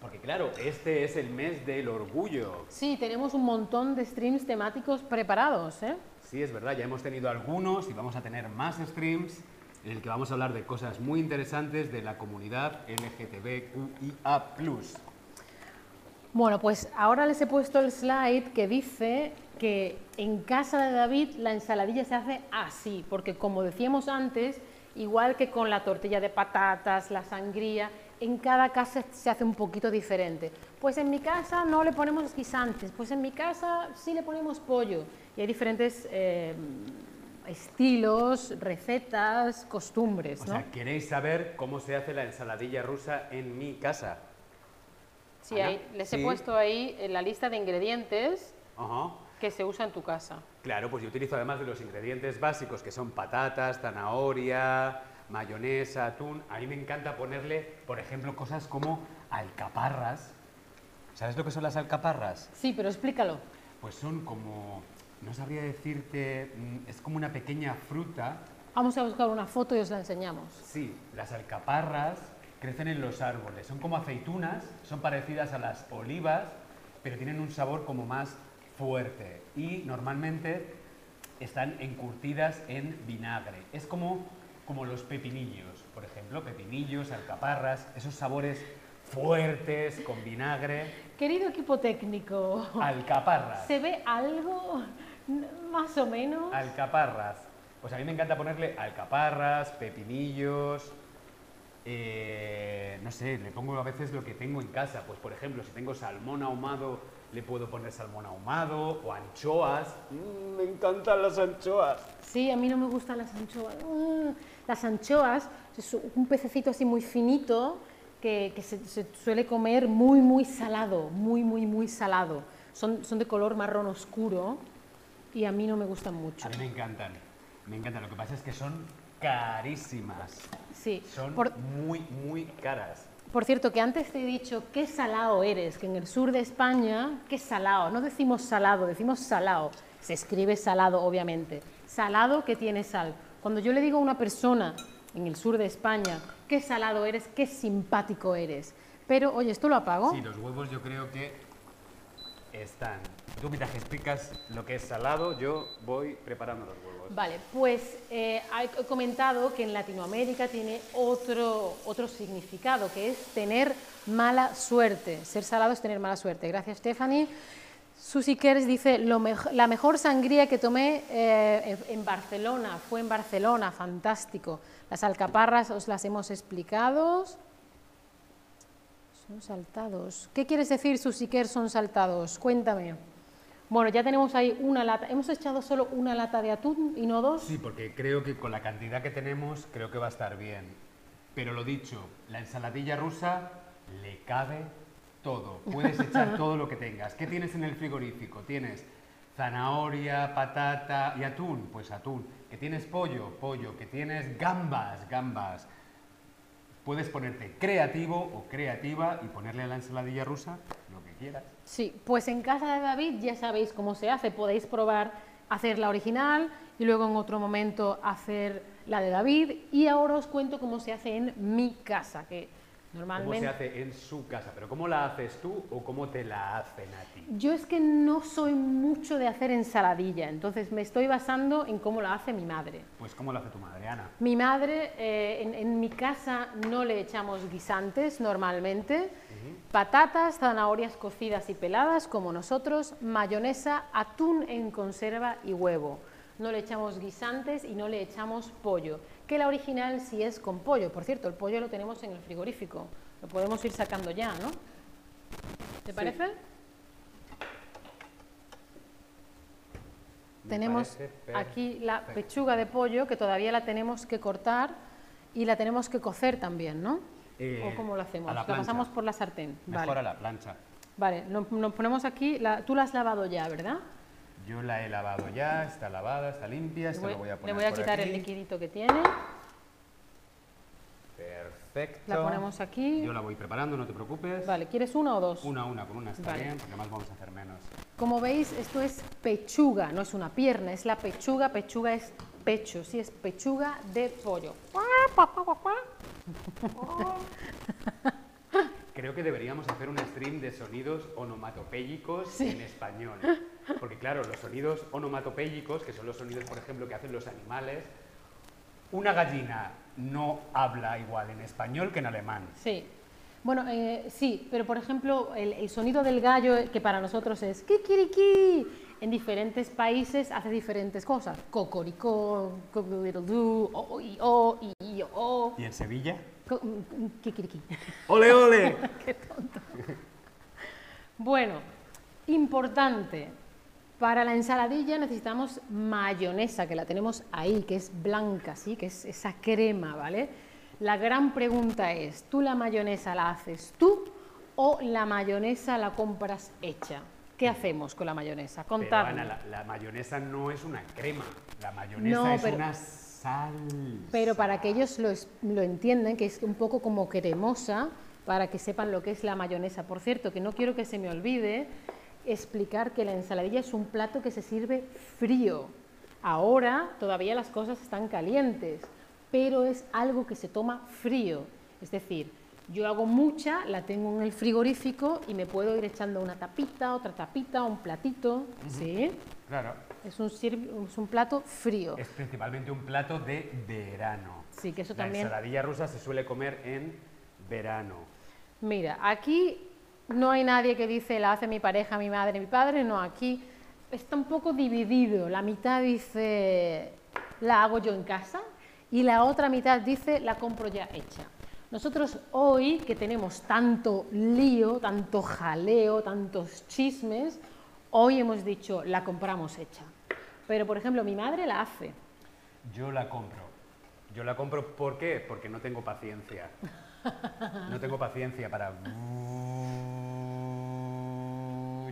Porque claro, este es el mes del orgullo. Sí, tenemos un montón de streams temáticos preparados, ¿eh? Sí, es verdad, ya hemos tenido algunos y vamos a tener más streams en el que vamos a hablar de cosas muy interesantes de la comunidad LGTBQIA+. Bueno, pues ahora les he puesto el slide que dice que en casa de David la ensaladilla se hace así, porque como decíamos antes, igual que con la tortilla de patatas, la sangría, en cada casa se hace un poquito diferente. Pues en mi casa no le ponemos guisantes, pues en mi casa sí le ponemos pollo. Y hay diferentes eh, estilos, recetas, costumbres, O ¿no? sea, ¿queréis saber cómo se hace la ensaladilla rusa en mi casa? Sí, ahí- les sí. he puesto ahí en la lista de ingredientes Ajá. que se usa en tu casa. Claro, pues yo utilizo además de los ingredientes básicos que son patatas, zanahoria, mayonesa, atún. A mí me encanta ponerle, por ejemplo, cosas como alcaparras. ¿Sabes lo que son las alcaparras? Sí, pero explícalo. Pues son como, no sabría decirte, mm, es como una pequeña fruta Vamos a buscar una foto y os la enseñamos. Sí, las alcaparras crecen en los árboles. Son como aceitunas, son parecidas a las olivas, pero tienen un sabor como más fuerte. Y normalmente están encurtidas en vinagre. Es como, como los pepinillos, por ejemplo, pepinillos, alcaparras, esos sabores fuertes con vinagre. Querido equipo técnico, Alcaparras. ¿se ve algo más o menos? Alcaparras. Pues a mí me encanta ponerle alcaparras, pepinillos. eh, no sé, le pongo a veces lo que tengo en casa. Pues por ejemplo, si tengo salmón ahumado, le puedo poner salmón ahumado o anchoas. Mm, me encantan las anchoas. Sí, a mí no me gustan las anchoas. Mm, Las anchoas es un pececito así muy finito que, que se, se suele comer muy, muy salado, muy, muy, muy salado. Son, son de color marrón oscuro y a mí no me gustan mucho. A mí me encantan. Me encantan. Lo que pasa es que son carísimas. Sí, Son por, muy, muy caras. por cierto, que antes te he dicho qué salado eres, que en el sur de España, qué salado, no decimos salado, decimos salado. Se escribe salado, obviamente. Salado que tiene sal. Cuando yo le digo a una persona en el sur de España, qué salado eres, qué simpático eres. Pero, oye, ¿esto lo apago? Sí, los huevos yo creo que están. Tú mientras que explicas lo que es salado, yo voy preparando los huevos. Vale, pues eh, he comentado que en Latinoamérica tiene otro, otro significado, que es tener mala suerte. Ser salado es tener mala suerte. Gracias, Stephanie. Susi Kers dice, "Lo mej- la mejor sangría que tomé eh, en Barcelona, fue en Barcelona, fantástico. Las alcaparras os las hemos explicado. Son saltados. ¿Qué quieres decir, Susi Kers, son saltados? Cuéntame. Bueno, ya tenemos ahí una lata. Hemos echado solo una lata de atún y no dos. Sí, porque creo que con la cantidad que tenemos, creo que va a estar bien. Pero lo dicho, la ensaladilla rusa le cabe todo. Puedes echar [LAUGHS] todo lo que tengas. ¿Qué tienes en el frigorífico? Tienes zanahoria, patata y atún. Pues atún. ¿Que tienes pollo? Pollo. ¿Que tienes gambas? Gambas. Puedes ponerte creativo o creativa y ponerle a la ensaladilla rusa lo que quieras. Sí, pues en casa de David ya sabéis cómo se hace. Podéis probar hacer la original y luego en otro momento hacer la de David. Y ahora os cuento cómo se hace en mi casa, que ¿Cómo normalmente... se hace en su casa? ¿Pero cómo la haces tú o cómo te la hacen a ti? Yo es que no soy mucho de hacer ensaladilla, entonces me estoy basando en cómo la hace mi madre. Pues ¿cómo lo hace tu madre, Ana? Mi madre, eh, en, en mi casa no le echamos guisantes normalmente, patatas, zanahorias cocidas y peladas como nosotros, mayonesa, atún en conserva y huevo. No le echamos guisantes y no le echamos pollo, que la original sí es con pollo. Por cierto, el pollo lo tenemos en el frigorífico, lo podemos ir sacando ya, ¿no? ¿Te parece? Tenemos aquí la pechuga de pollo que todavía la tenemos que cortar y la tenemos que cocer también, ¿no? Eh, ¿O cómo lo hacemos? la pasamos por la sartén. Mejor Vale, a la plancha. vale no- nos ponemos aquí, la- tú la has lavado ya, ¿verdad? Yo la he lavado ya, está lavada, está limpia, Le esto voy, lo voy a le poner voy a por quitar el aquí. liquidito que tiene, Perfecto. la ponemos aquí. Yo la voy preparando, no te preocupes. Vale, ¿quieres una o dos? Una una, con una está Vale. bien, porque además vamos a hacer menos. Como veis, esto es pechuga, no es una pierna, es la pechuga, pechuga es pecho, sí, es pechuga de pollo. [LAUGHS] Creo que deberíamos hacer un stream de sonidos onomatopéyicos Sí. en español. Porque claro, los sonidos onomatopéyicos, que son los sonidos, por ejemplo, que hacen los animales, una gallina no habla igual en español que en alemán. Sí. Bueno, eh, sí, pero por ejemplo, el, el sonido del gallo, eh, que para nosotros es kikiriki, en diferentes países hace diferentes cosas. Cocoricó, cocodoodle-doo, o, o, i, o, i, o, ¿Y en Sevilla? Mm, mm, kikiriki. ¡Ole, ole! [LAUGHS] Bueno, importante. Para la ensaladilla necesitamos mayonesa, que la tenemos ahí, que es blanca, ¿sí? Que es esa crema, ¿vale? La gran pregunta es, ¿tú la mayonesa la haces tú o la mayonesa la compras hecha? ¿Qué hacemos con la mayonesa? Pero Contadme. Ana, la, la mayonesa no es una crema, la mayonesa No, es pero- una sal. Pero para que ellos lo, lo entiendan, que es un poco como cremosa, para que sepan lo que es la mayonesa. Por cierto, que no quiero que se me olvide explicar que la ensaladilla es un plato que se sirve frío. Ahora todavía las cosas están calientes, pero es algo que se toma frío. Es decir, yo hago mucha, la tengo en el frigorífico y me puedo ir echando una tapita, otra tapita, un platito, ¿sí? Claro. Es un, sirv- es un plato frío. Es principalmente un plato de verano. Sí, que eso La también... ensaladilla rusa se suele comer en verano. Mira, aquí no hay nadie que dice la hace mi pareja, mi madre, mi padre, no, aquí está un poco dividido. La mitad dice la hago yo en casa y la otra mitad dice la compro ya hecha. Nosotros hoy que tenemos tanto lío, tanto jaleo, tantos chismes, hoy hemos dicho la compramos hecha. Pero por ejemplo, mi madre la hace. Yo la compro. Yo la compro ¿por qué? Porque no tengo paciencia. No tengo paciencia para...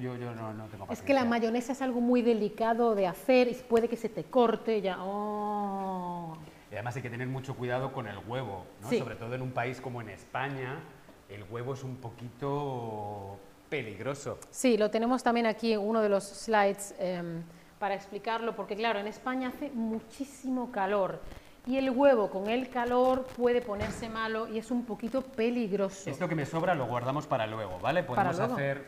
Yo, yo no, no tengo paciencia. Es que la mayonesa es algo muy delicado de hacer y puede que se te corte ya. oh. Y además hay que tener mucho cuidado con el huevo, ¿no? Sí. Sobre todo en un país como en España, el huevo es un poquito peligroso. Sí, lo tenemos también aquí en uno de los slides em, para explicarlo, porque claro, en España hace muchísimo calor y el huevo con el calor puede ponerse malo y es un poquito peligroso. Esto que me sobra lo guardamos para luego, ¿vale? Podemos luego. hacer,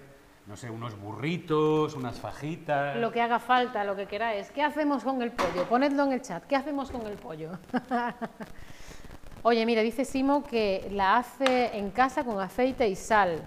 no sé, unos burritos, unas fajitas. Lo que haga falta, lo que queráis. ¿Qué hacemos con el pollo? Ponedlo en el chat. ¿Qué hacemos con el pollo? [LAUGHS] Oye, mira, dice Simo que la hace en casa con aceite y sal.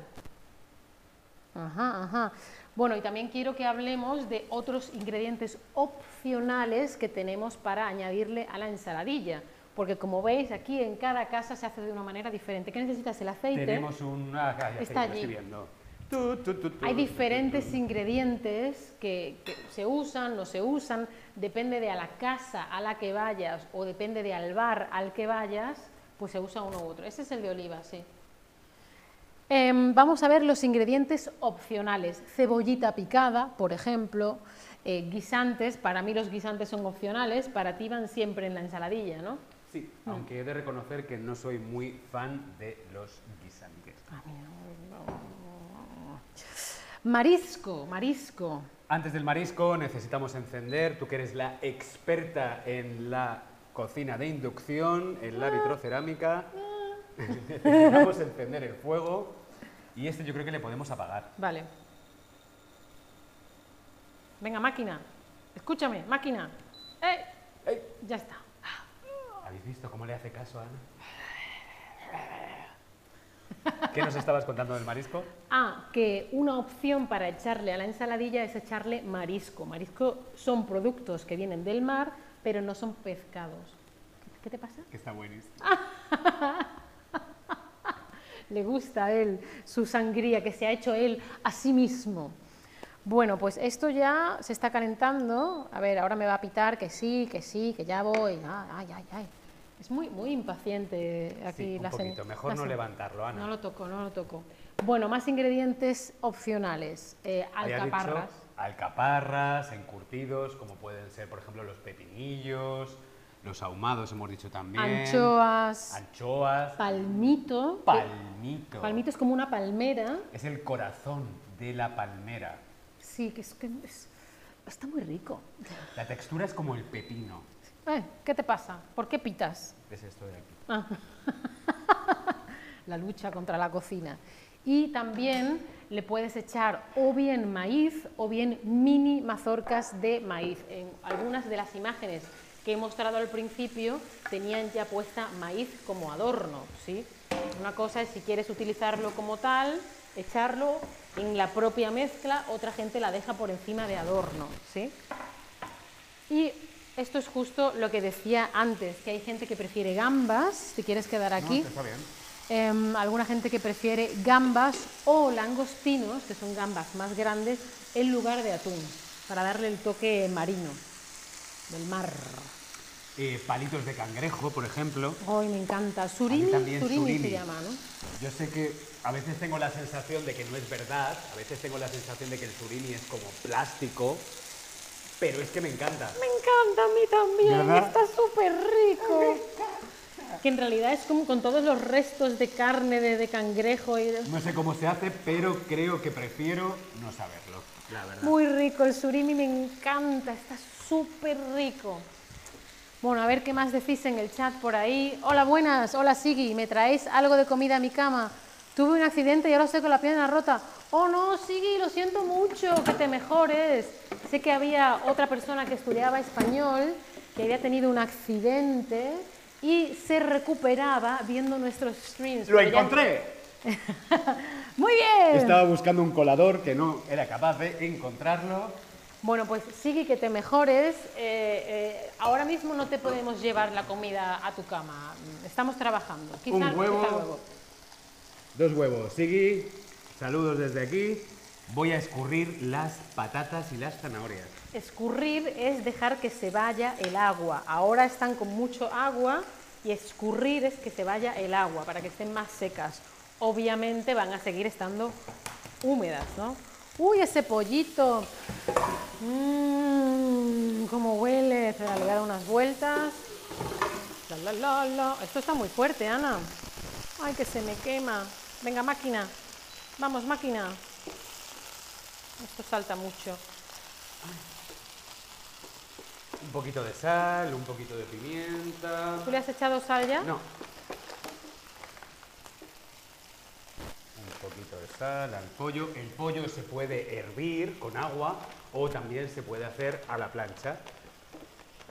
Ajá, ajá. Bueno, y también quiero que hablemos de otros ingredientes opcionales que tenemos para añadirle a la ensaladilla. Porque como veis, aquí en cada casa se hace de una manera diferente. ¿Qué necesitas? El aceite. Tenemos un... Ah, Está estoy allí. viendo. Tu, tu, Hay diferentes ingredientes que, que se usan, no se usan, depende de a la casa a la que vayas o depende de al bar al que vayas, pues se usa uno u otro. Ese es el de oliva, sí. Em, vamos a ver los ingredientes opcionales. Cebollita picada, por ejemplo, eh, guisantes, para mí los guisantes son opcionales, para ti van siempre en la ensaladilla, ¿no? Sí, Mm. aunque he de reconocer que no soy muy fan de los guisantes. Marisco, marisco. Antes del marisco necesitamos encender, tú que eres la experta en la cocina de inducción, en la vitrocerámica, necesitamos encender el fuego y este yo creo que le podemos apagar. Vale. Venga, máquina. Escúchame, máquina. ¡Eh! ¡Ey! Ya está. ¿Habéis visto cómo le hace caso a Ana? ¿Qué nos estabas contando del marisco? Ah, que una opción para echarle a la ensaladilla es echarle marisco. Marisco son productos que vienen del mar, pero no son pescados. ¿Qué te pasa? Que está buenísimo. [LAUGHS] Le gusta a él su sangría que se ha hecho él a sí mismo. Bueno, pues esto ya se está calentando. A ver, ahora me va a pitar que sí, que sí, que ya voy. Ay, ay, ay. Es muy, muy impaciente aquí Sí, un la poquito. Mejor la no levantarlo, Ana. No lo toco, no lo toco. Bueno, más ingredientes opcionales. Eh, dicho alcaparras. alcaparras, encurtidos, como pueden ser, por ejemplo, los pepinillos, los ahumados, hemos dicho también. Anchoas, Anchoas. palmito. Palmito. palmito es como una palmera. Es el corazón de la palmera. Sí, que es que es- está muy rico. La textura es como el pepino. Eh, ¿Qué te pasa? ¿Por qué pitas? Es esto de aquí. Ah. [LAUGHS] la lucha contra la cocina. Y también le puedes echar o bien maíz o bien mini mazorcas de maíz. En algunas de las imágenes que he mostrado al principio tenían ya puesta maíz como adorno. ¿sí? Una cosa es si quieres utilizarlo como tal, echarlo en la propia mezcla, otra gente la deja por encima de adorno. ¿sí? Y esto es justo lo que decía antes, que hay gente que prefiere gambas, si quieres quedar aquí, esto está bien. em, alguna gente que prefiere gambas o langostinos, que son gambas más grandes, en lugar de atún, para darle el toque marino del mar. Eh, palitos de cangrejo, por ejemplo. Hoy me encanta. Surimi, también surimi se llama, ¿no? Yo sé que a veces tengo la sensación de que no es verdad, a veces tengo la sensación de que el surimi es como plástico, pero es que me encanta. Me encanta a mí también, ¿Verdad? está súper rico. Que en realidad es como con todos los restos de carne de, de cangrejo y de... No sé cómo se hace, pero creo que prefiero no saberlo, la verdad. Muy rico, el surimi me encanta, está súper rico. Bueno, a ver qué más decís en el chat por ahí. Hola, buenas. Hola, Sigui. ¿Me traéis algo de comida a mi cama? Tuve un accidente y ahora estoy con la pierna rota. Oh, no, Sigui, lo siento mucho. Que te mejores. Sé que había otra persona que estudiaba español que había tenido un accidente y se recuperaba viendo nuestros streams. ¡Lo encontré! [LAUGHS] Muy bien. Estaba buscando un colador que no era capaz de encontrarlo. Bueno, pues sigue que te mejores. Eh, eh, ahora mismo no te podemos llevar la comida a tu cama. Estamos trabajando. Quizá, Un huevo. Dos huevos. Sigui, saludos desde aquí. Voy a escurrir las patatas y las zanahorias. Escurrir es dejar que se vaya el agua. Ahora están con mucho agua y escurrir es que se vaya el agua para que estén más secas. Obviamente van a seguir estando húmedas, ¿no? Uy, ese pollito. Mmm, cómo huele. Espera, le voy a dar unas vueltas. La, la, la, la. Esto está muy fuerte, Ana. Ay, que se me quema. Venga, máquina. Vamos, máquina. Esto salta mucho. Un poquito de sal, un poquito de pimienta. ¿Tú le has echado sal ya? No. Poquito de sal al pollo. El pollo se puede hervir con agua o también se puede hacer a la plancha.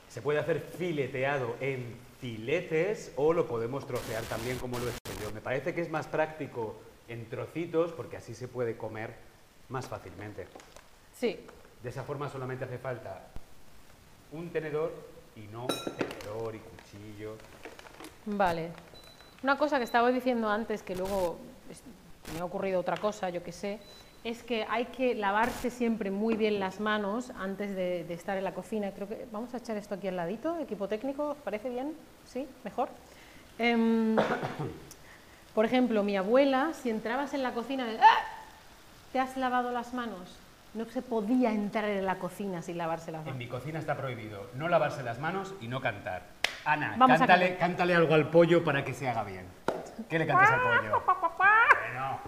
Se puede hacer fileteado en filetes o lo podemos trocear también como lo he hecho yo. Me parece que es más práctico en trocitos porque así se puede comer más fácilmente. Sí. De esa forma solamente hace falta un tenedor y no tenedor y cuchillo. Vale. Una cosa que estaba diciendo antes, que luego me ha ocurrido otra cosa, yo que sé, es que hay que lavarse siempre muy bien las manos antes de, de estar en la cocina. Creo que vamos a echar esto aquí al ladito, equipo técnico, ¿os parece bien? ¿Sí? ¿Mejor? Em, [COUGHS] por ejemplo, mi abuela, si entrabas en la cocina, ¡ah! ¿te has lavado las manos? No se podía entrar en la cocina sin lavarse las En manos. mi cocina está prohibido no lavarse las manos y no cantar. Ana, cántale, cántale algo al pollo para que se haga bien. ¿Qué le cantas al pollo? Bueno,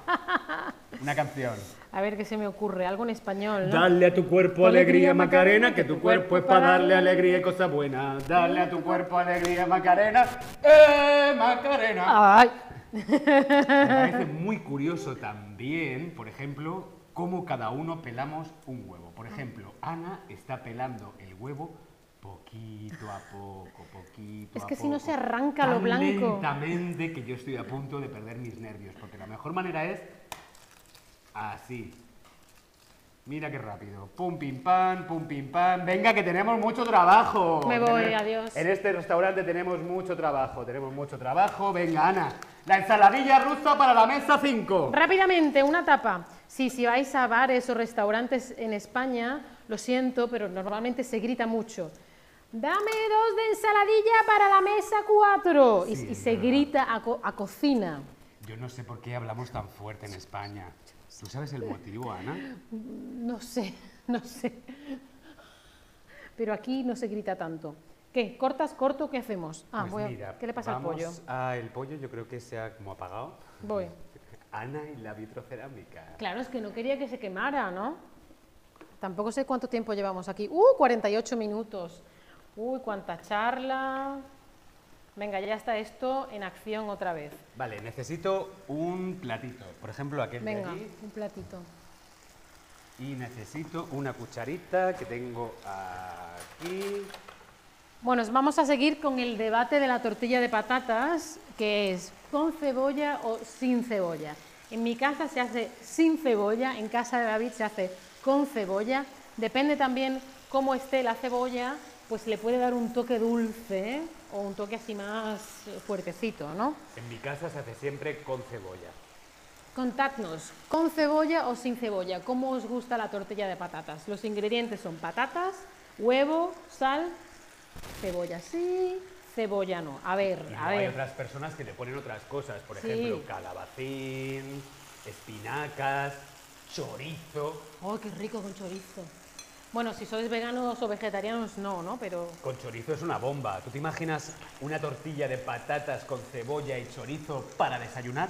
una canción. A ver qué se me ocurre, algo en español, ¿no? Dale a tu cuerpo Alegría, alegría, Macarena, que tu cuerpo es para darle alegría y cosa buena. Dale a tu cuerpo alegría, Macarena. ¡Eh, Macarena! Ay, Me [LAUGHS] parece muy curioso también, por ejemplo, cómo cada uno pelamos un huevo. Por ejemplo, Ana está pelando el huevo poquito a poco, poquito Es a que poco. si no se arranca lo blanco. lentamente que yo estoy a punto de perder mis nervios, porque la mejor manera es así. Mira qué rápido. Pum, pim, pam, pum, pim, pam. Venga, que tenemos mucho trabajo. Me voy, adiós. En este restaurante tenemos mucho trabajo, tenemos mucho trabajo. Venga, Ana. La ensaladilla rusa para la mesa 5. rápidamente, una tapa. Sí, si vais a bares o restaurantes en España, lo siento, pero normalmente se grita mucho. Dame dos de ensaladilla para la mesa 4. Y, Sí, y es se grita a, co- a cocina. Yo no sé por qué hablamos tan fuerte en España. ¿Tú sabes el motivo, Ana? No sé, no sé. Pero aquí no se grita tanto. ¿Qué? ¿Cortas corto qué hacemos? Ah, Pues voy a- mira, ¿Qué le pasa vamos al pollo? a el pollo yo creo que se ha como apagado. Voy. [LAUGHS] Ana y la vitrocerámica. Claro, es que no quería que se quemara, ¿no? Tampoco sé cuánto tiempo llevamos aquí. ¡Uh! 48 minutos. ¡Uy, cuánta charla! Venga, ya está esto en acción otra vez. Vale, necesito un platito. Por ejemplo, aquel Venga, de allí. un platito. Y necesito una cucharita que tengo aquí. Bueno, vamos a seguir con el debate de la tortilla de patatas, que es con cebolla o sin cebolla. En mi casa se hace sin cebolla, en casa de David se hace con cebolla. Depende también cómo esté la cebolla, pues le puede dar un toque dulce ¿eh? o un toque así más fuertecito, ¿no? En mi casa se hace siempre con cebolla. Contadnos, con cebolla o sin cebolla, ¿cómo os gusta la tortilla de patatas? Los ingredientes son patatas, huevo, sal, cebolla sí, cebolla no. A ver, Y a luego hay ver. otras personas que le ponen otras cosas. Por Sí. ejemplo, calabacín, espinacas, chorizo. ¡Oh, qué rico con chorizo! Bueno, si sois veganos o vegetarianos, no, ¿no? Pero Con chorizo es una bomba. ¿Tú te imaginas una tortilla de patatas con cebolla y chorizo para desayunar?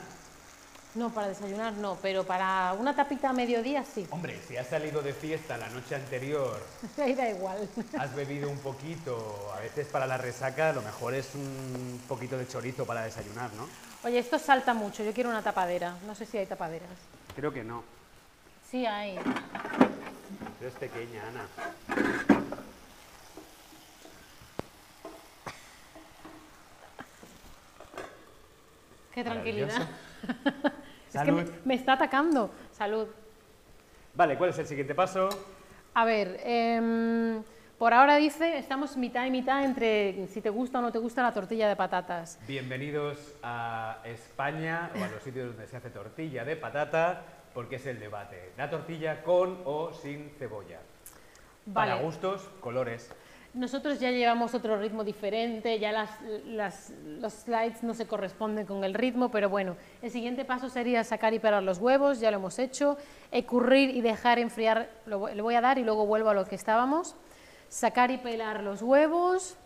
No, para desayunar no, pero para una tapita a mediodía sí. Hombre, si has salido de fiesta la noche anterior, [LAUGHS] Ahí da igual. has bebido un poquito, a veces para la resaca lo mejor es un poquito de chorizo para desayunar, ¿no? Oye, esto salta mucho, yo quiero una tapadera. No sé si hay tapaderas. Creo que no. Sí hay. Es pequeña, Ana. Qué tranquilidad. [LAUGHS] Es que me está atacando. Salud. Vale, ¿cuál es el siguiente paso? A ver, em, por ahora dice, estamos mitad y mitad entre si te gusta o no te gusta la tortilla de patatas. Bienvenidos a España o a los sitios donde se hace tortilla de patata, porque es el debate. La tortilla con o sin cebolla. Para gustos, colores. Nosotros ya llevamos otro ritmo diferente, ya las, las- los slides no se corresponden con el ritmo, pero bueno, el siguiente paso sería sacar y pelar los huevos, ya lo hemos hecho, escurrir y dejar enfriar, lo, le voy a dar y luego vuelvo a lo que estábamos, sacar y pelar los huevos,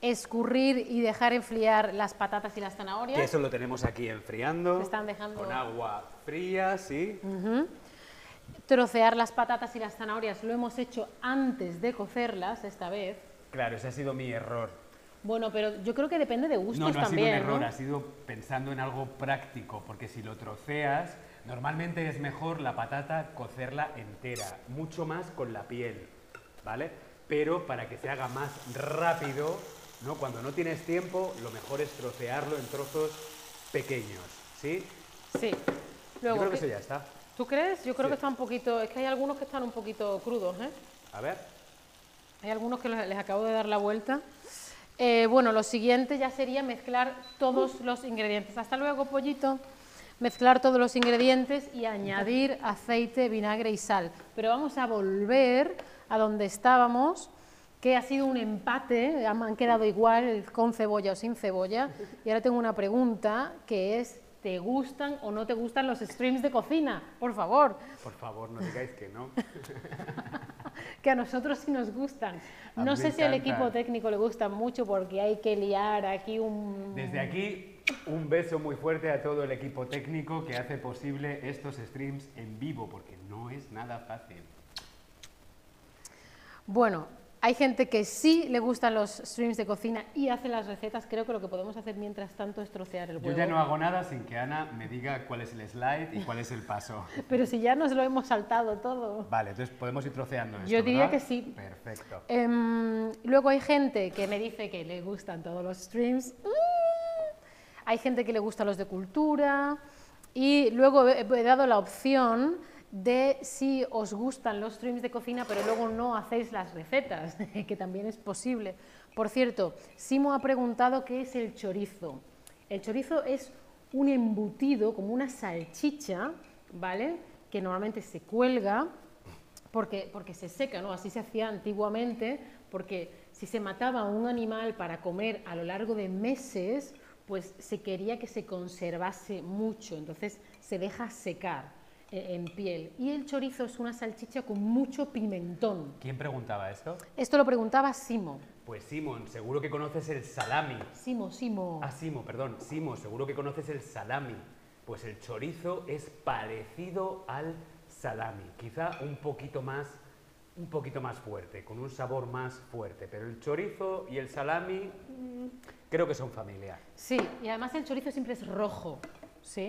escurrir y dejar enfriar las patatas y las zanahorias. Que eso lo tenemos aquí enfriando. Se están dejando- Con agua fría, sí. Trocear las patatas y las zanahorias lo hemos hecho antes de cocerlas esta vez. Claro, ese ha sido mi error. Bueno, pero yo creo que depende de gustos No, no ha también. sido un error, ¿no? ha sido pensando en algo práctico, porque si lo troceas, normalmente es mejor la patata cocerla entera, mucho más con la piel, ¿vale? Pero para que se haga más rápido, ¿no? Cuando no tienes tiempo, lo mejor es trocearlo en trozos pequeños, ¿sí? Sí. Yo Luego, creo que ¿qué- eso ya está. ¿Tú crees? Yo creo Sí. que está un poquito... Es que hay algunos que están un poquito crudos, ¿eh? A ver. Hay algunos que les les acabo de dar la vuelta. Eh, bueno, lo siguiente ya sería mezclar todos los ingredientes. Hasta luego, pollito. Mezclar todos los ingredientes y añadir aceite, vinagre y sal. Pero vamos a volver a donde estábamos, que ha sido un empate, han quedado igual con cebolla o sin cebolla. Y ahora tengo una pregunta que es, ¿te gustan o no te gustan los streams de cocina? Por favor, Por favor, no digáis que no. [LAUGHS] que a nosotros sí nos gustan. A No sé si al equipo técnico le gustan mucho porque hay que liar aquí un... Desde aquí, un beso muy fuerte a todo el equipo técnico que hace posible estos streams en vivo, porque no es nada fácil. Bueno, hay gente que sí le gustan los streams de cocina y hace las recetas. Creo que lo que podemos hacer mientras tanto es trocear el huevo. Yo ya no hago nada sin que Ana me diga cuál es el slide y cuál es el paso. [LAUGHS] Pero si ya nos lo hemos saltado todo. Vale, entonces podemos ir troceando esto, Yo diría ¿verdad? que sí. Perfecto. Em, luego hay gente que me dice que le gustan todos los streams. Mm. Hay gente que le gustan los de cultura. Y luego he dado la opción de si os gustan los streams de cocina, pero luego no hacéis las recetas, [LAUGHS] que también es posible. Por cierto, Simo ha preguntado qué es el chorizo. El chorizo es un embutido, como una salchicha, ¿vale? Que normalmente se cuelga porque, porque se seca, ¿no? Así se hacía antiguamente, porque si se mataba un animal para comer a lo largo de meses, pues se quería que se conservase mucho, entonces se deja secar en piel. Y el chorizo es una salchicha con mucho pimentón. ¿Quién preguntaba esto? Esto lo preguntaba Simo. Pues Simon, seguro que conoces el salami. Simo, Simo. Ah, Simo, perdón, Simo, seguro que conoces el salami. Pues el chorizo es parecido al salami, quizá un poquito más, un poquito más fuerte, con un sabor más fuerte. Pero el chorizo y el salami mm, creo que son familia. Sí, y además el chorizo siempre es rojo, ¿sí?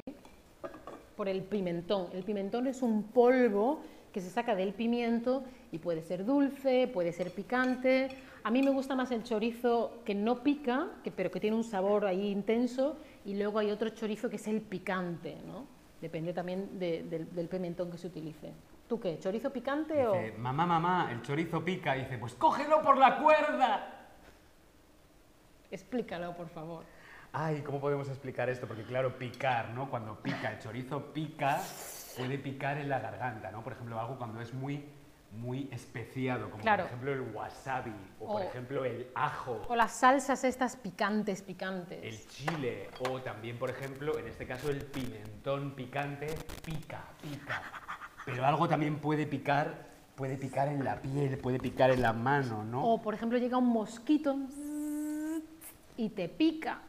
Por el pimentón. El pimentón es un polvo que se saca del pimiento y puede ser dulce, puede ser picante. A mí me gusta más el chorizo que no pica, que, pero que tiene un sabor ahí intenso, y luego hay otro chorizo que es el picante, ¿no? Depende también de- del, del pimentón que se utilice. ¿Tú qué? ¿Chorizo picante o...? Mamá, mamá, el chorizo pica. Y dice, pues cógelo por la cuerda. Explícalo, por favor. Ay, ¿cómo podemos explicar esto? Porque claro, picar, ¿no? Cuando pica, el chorizo pica, puede picar en la garganta, ¿no? Por ejemplo, algo cuando es muy, muy especiado, como Claro. por ejemplo el wasabi, o por O- ejemplo el ajo, O las salsas estas picantes, picantes. el chile, o también, por ejemplo, en este caso el pimentón picante, pica, pica. Pero algo también puede picar, puede picar en la piel, puede picar en la mano, ¿no? O, por ejemplo, llega un mosquito y te pica.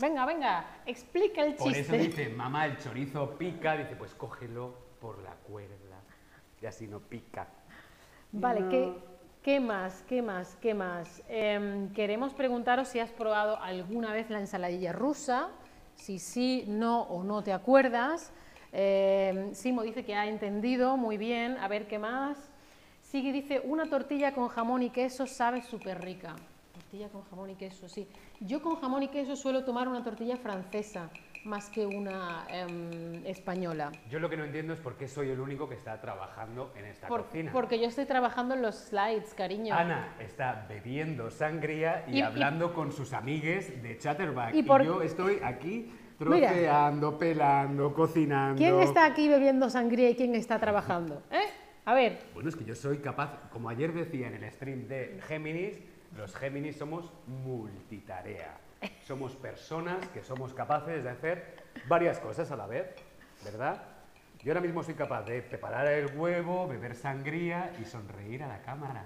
Venga, venga, explica el Por eso chiste. dice, mamá, el chorizo pica. Dice, pues cógelo por la cuerda. Y así no pica. Vale, No. ¿qué, qué más? ¿Qué más? ¿Qué más? Em, queremos preguntaros si has probado alguna vez la ensaladilla rusa, si sí, no o no te acuerdas. Em, Simo dice que ha entendido muy bien. A ver, ¿qué más? Sigui dice, una tortilla con jamón y queso sabe súper rica. Tortilla con jamón y queso, sí. Yo con jamón y queso suelo tomar una tortilla francesa más que una em, española. Yo lo que no entiendo es por qué soy el único que está trabajando en esta Por- cocina. porque yo estoy trabajando en los slides, cariño. Ana está bebiendo sangría y, Y- y- hablando con sus amigues de Chatterback. Y Y, por- yo estoy aquí troceando, pelando, cocinando. ¿Quién está aquí bebiendo sangría y quién está trabajando? ¿Eh? A ver, Bueno, es que yo soy capaz, como ayer decía en el stream de Géminis, los Géminis somos multitarea. Somos personas que somos capaces de hacer varias cosas a la vez, ¿verdad? Yo ahora mismo soy capaz de preparar el huevo, beber sangría y sonreír a la cámara.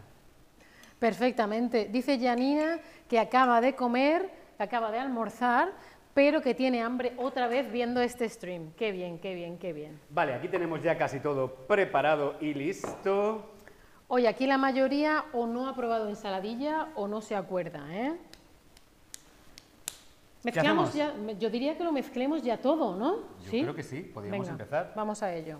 perfectamente. Dice Janina que acaba de comer, que acaba de almorzar, pero que tiene hambre otra vez viendo este stream. Qué bien, qué bien, qué bien. Vale, aquí tenemos ya casi todo preparado y listo. Oye, aquí la mayoría o no ha probado ensaladilla o no se acuerda, ¿eh? Mezclamos ya, yo diría que lo mezclemos ya todo, ¿no? Yo creo que sí, podríamos Venga, empezar. Vamos a ello.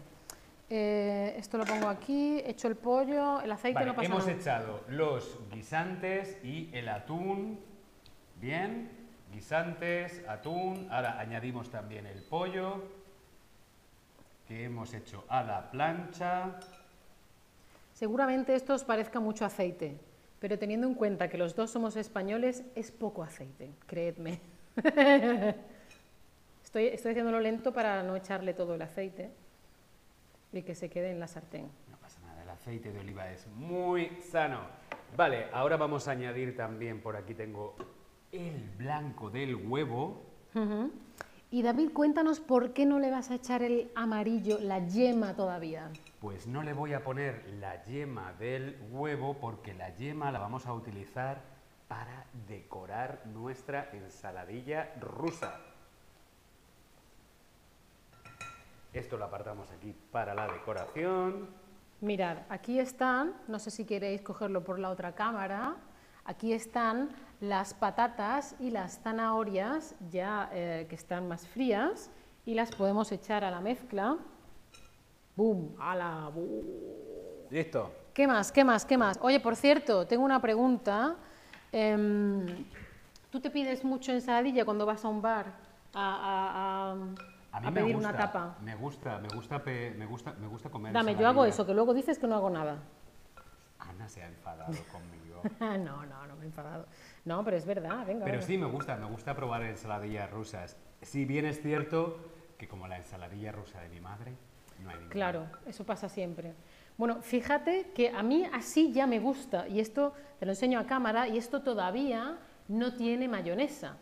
Eh, esto lo pongo aquí, echo el pollo, el aceite Vale, no pasa hemos nada. echado los guisantes y el atún. Bien, guisantes, atún. Ahora añadimos también el pollo que hemos hecho a la plancha. Seguramente esto os parezca mucho aceite, pero teniendo en cuenta que los dos somos españoles, es poco aceite, creedme. [LAUGHS] estoy, estoy haciéndolo lento para no echarle todo el aceite y que se quede en la sartén. No pasa nada, el aceite de oliva es muy sano. Vale, ahora vamos a añadir también, por aquí tengo el blanco del huevo. Y David, cuéntanos por qué no le vas a echar el amarillo, la yema todavía. Pues no le voy a poner la yema del huevo porque la yema la vamos a utilizar para decorar nuestra ensaladilla rusa. Esto lo apartamos aquí para la decoración. Mirad, aquí están, no sé si queréis cogerlo por la otra cámara, aquí están las patatas y las zanahorias ya eh, que están más frías y las podemos echar a la mezcla. ¡Bum! ¡Hala! ¡Bu! Listo. ¿Qué más? ¿Qué más? ¿Qué más? Oye, por cierto, tengo una pregunta. Em, ¿Tú te pides mucho ensaladilla cuando vas a un bar a, a- a- A mí a me pedir gusta, una tapa? Me gusta, me gusta, me gusta, me gusta comer. Dame, yo hago eso, que luego dices que no hago nada. Ana se ha enfadado conmigo. [LAUGHS] no, no, no me he enfadado. No, pero es verdad, venga. Pero venga. sí me gusta, me gusta probar ensaladillas rusas. Si bien es cierto que como la ensaladilla rusa de mi madre, no hay ninguna. Claro, eso pasa siempre. Bueno, fíjate que a mí así ya me gusta, y esto te lo enseño a cámara, y esto todavía no tiene mayonesa.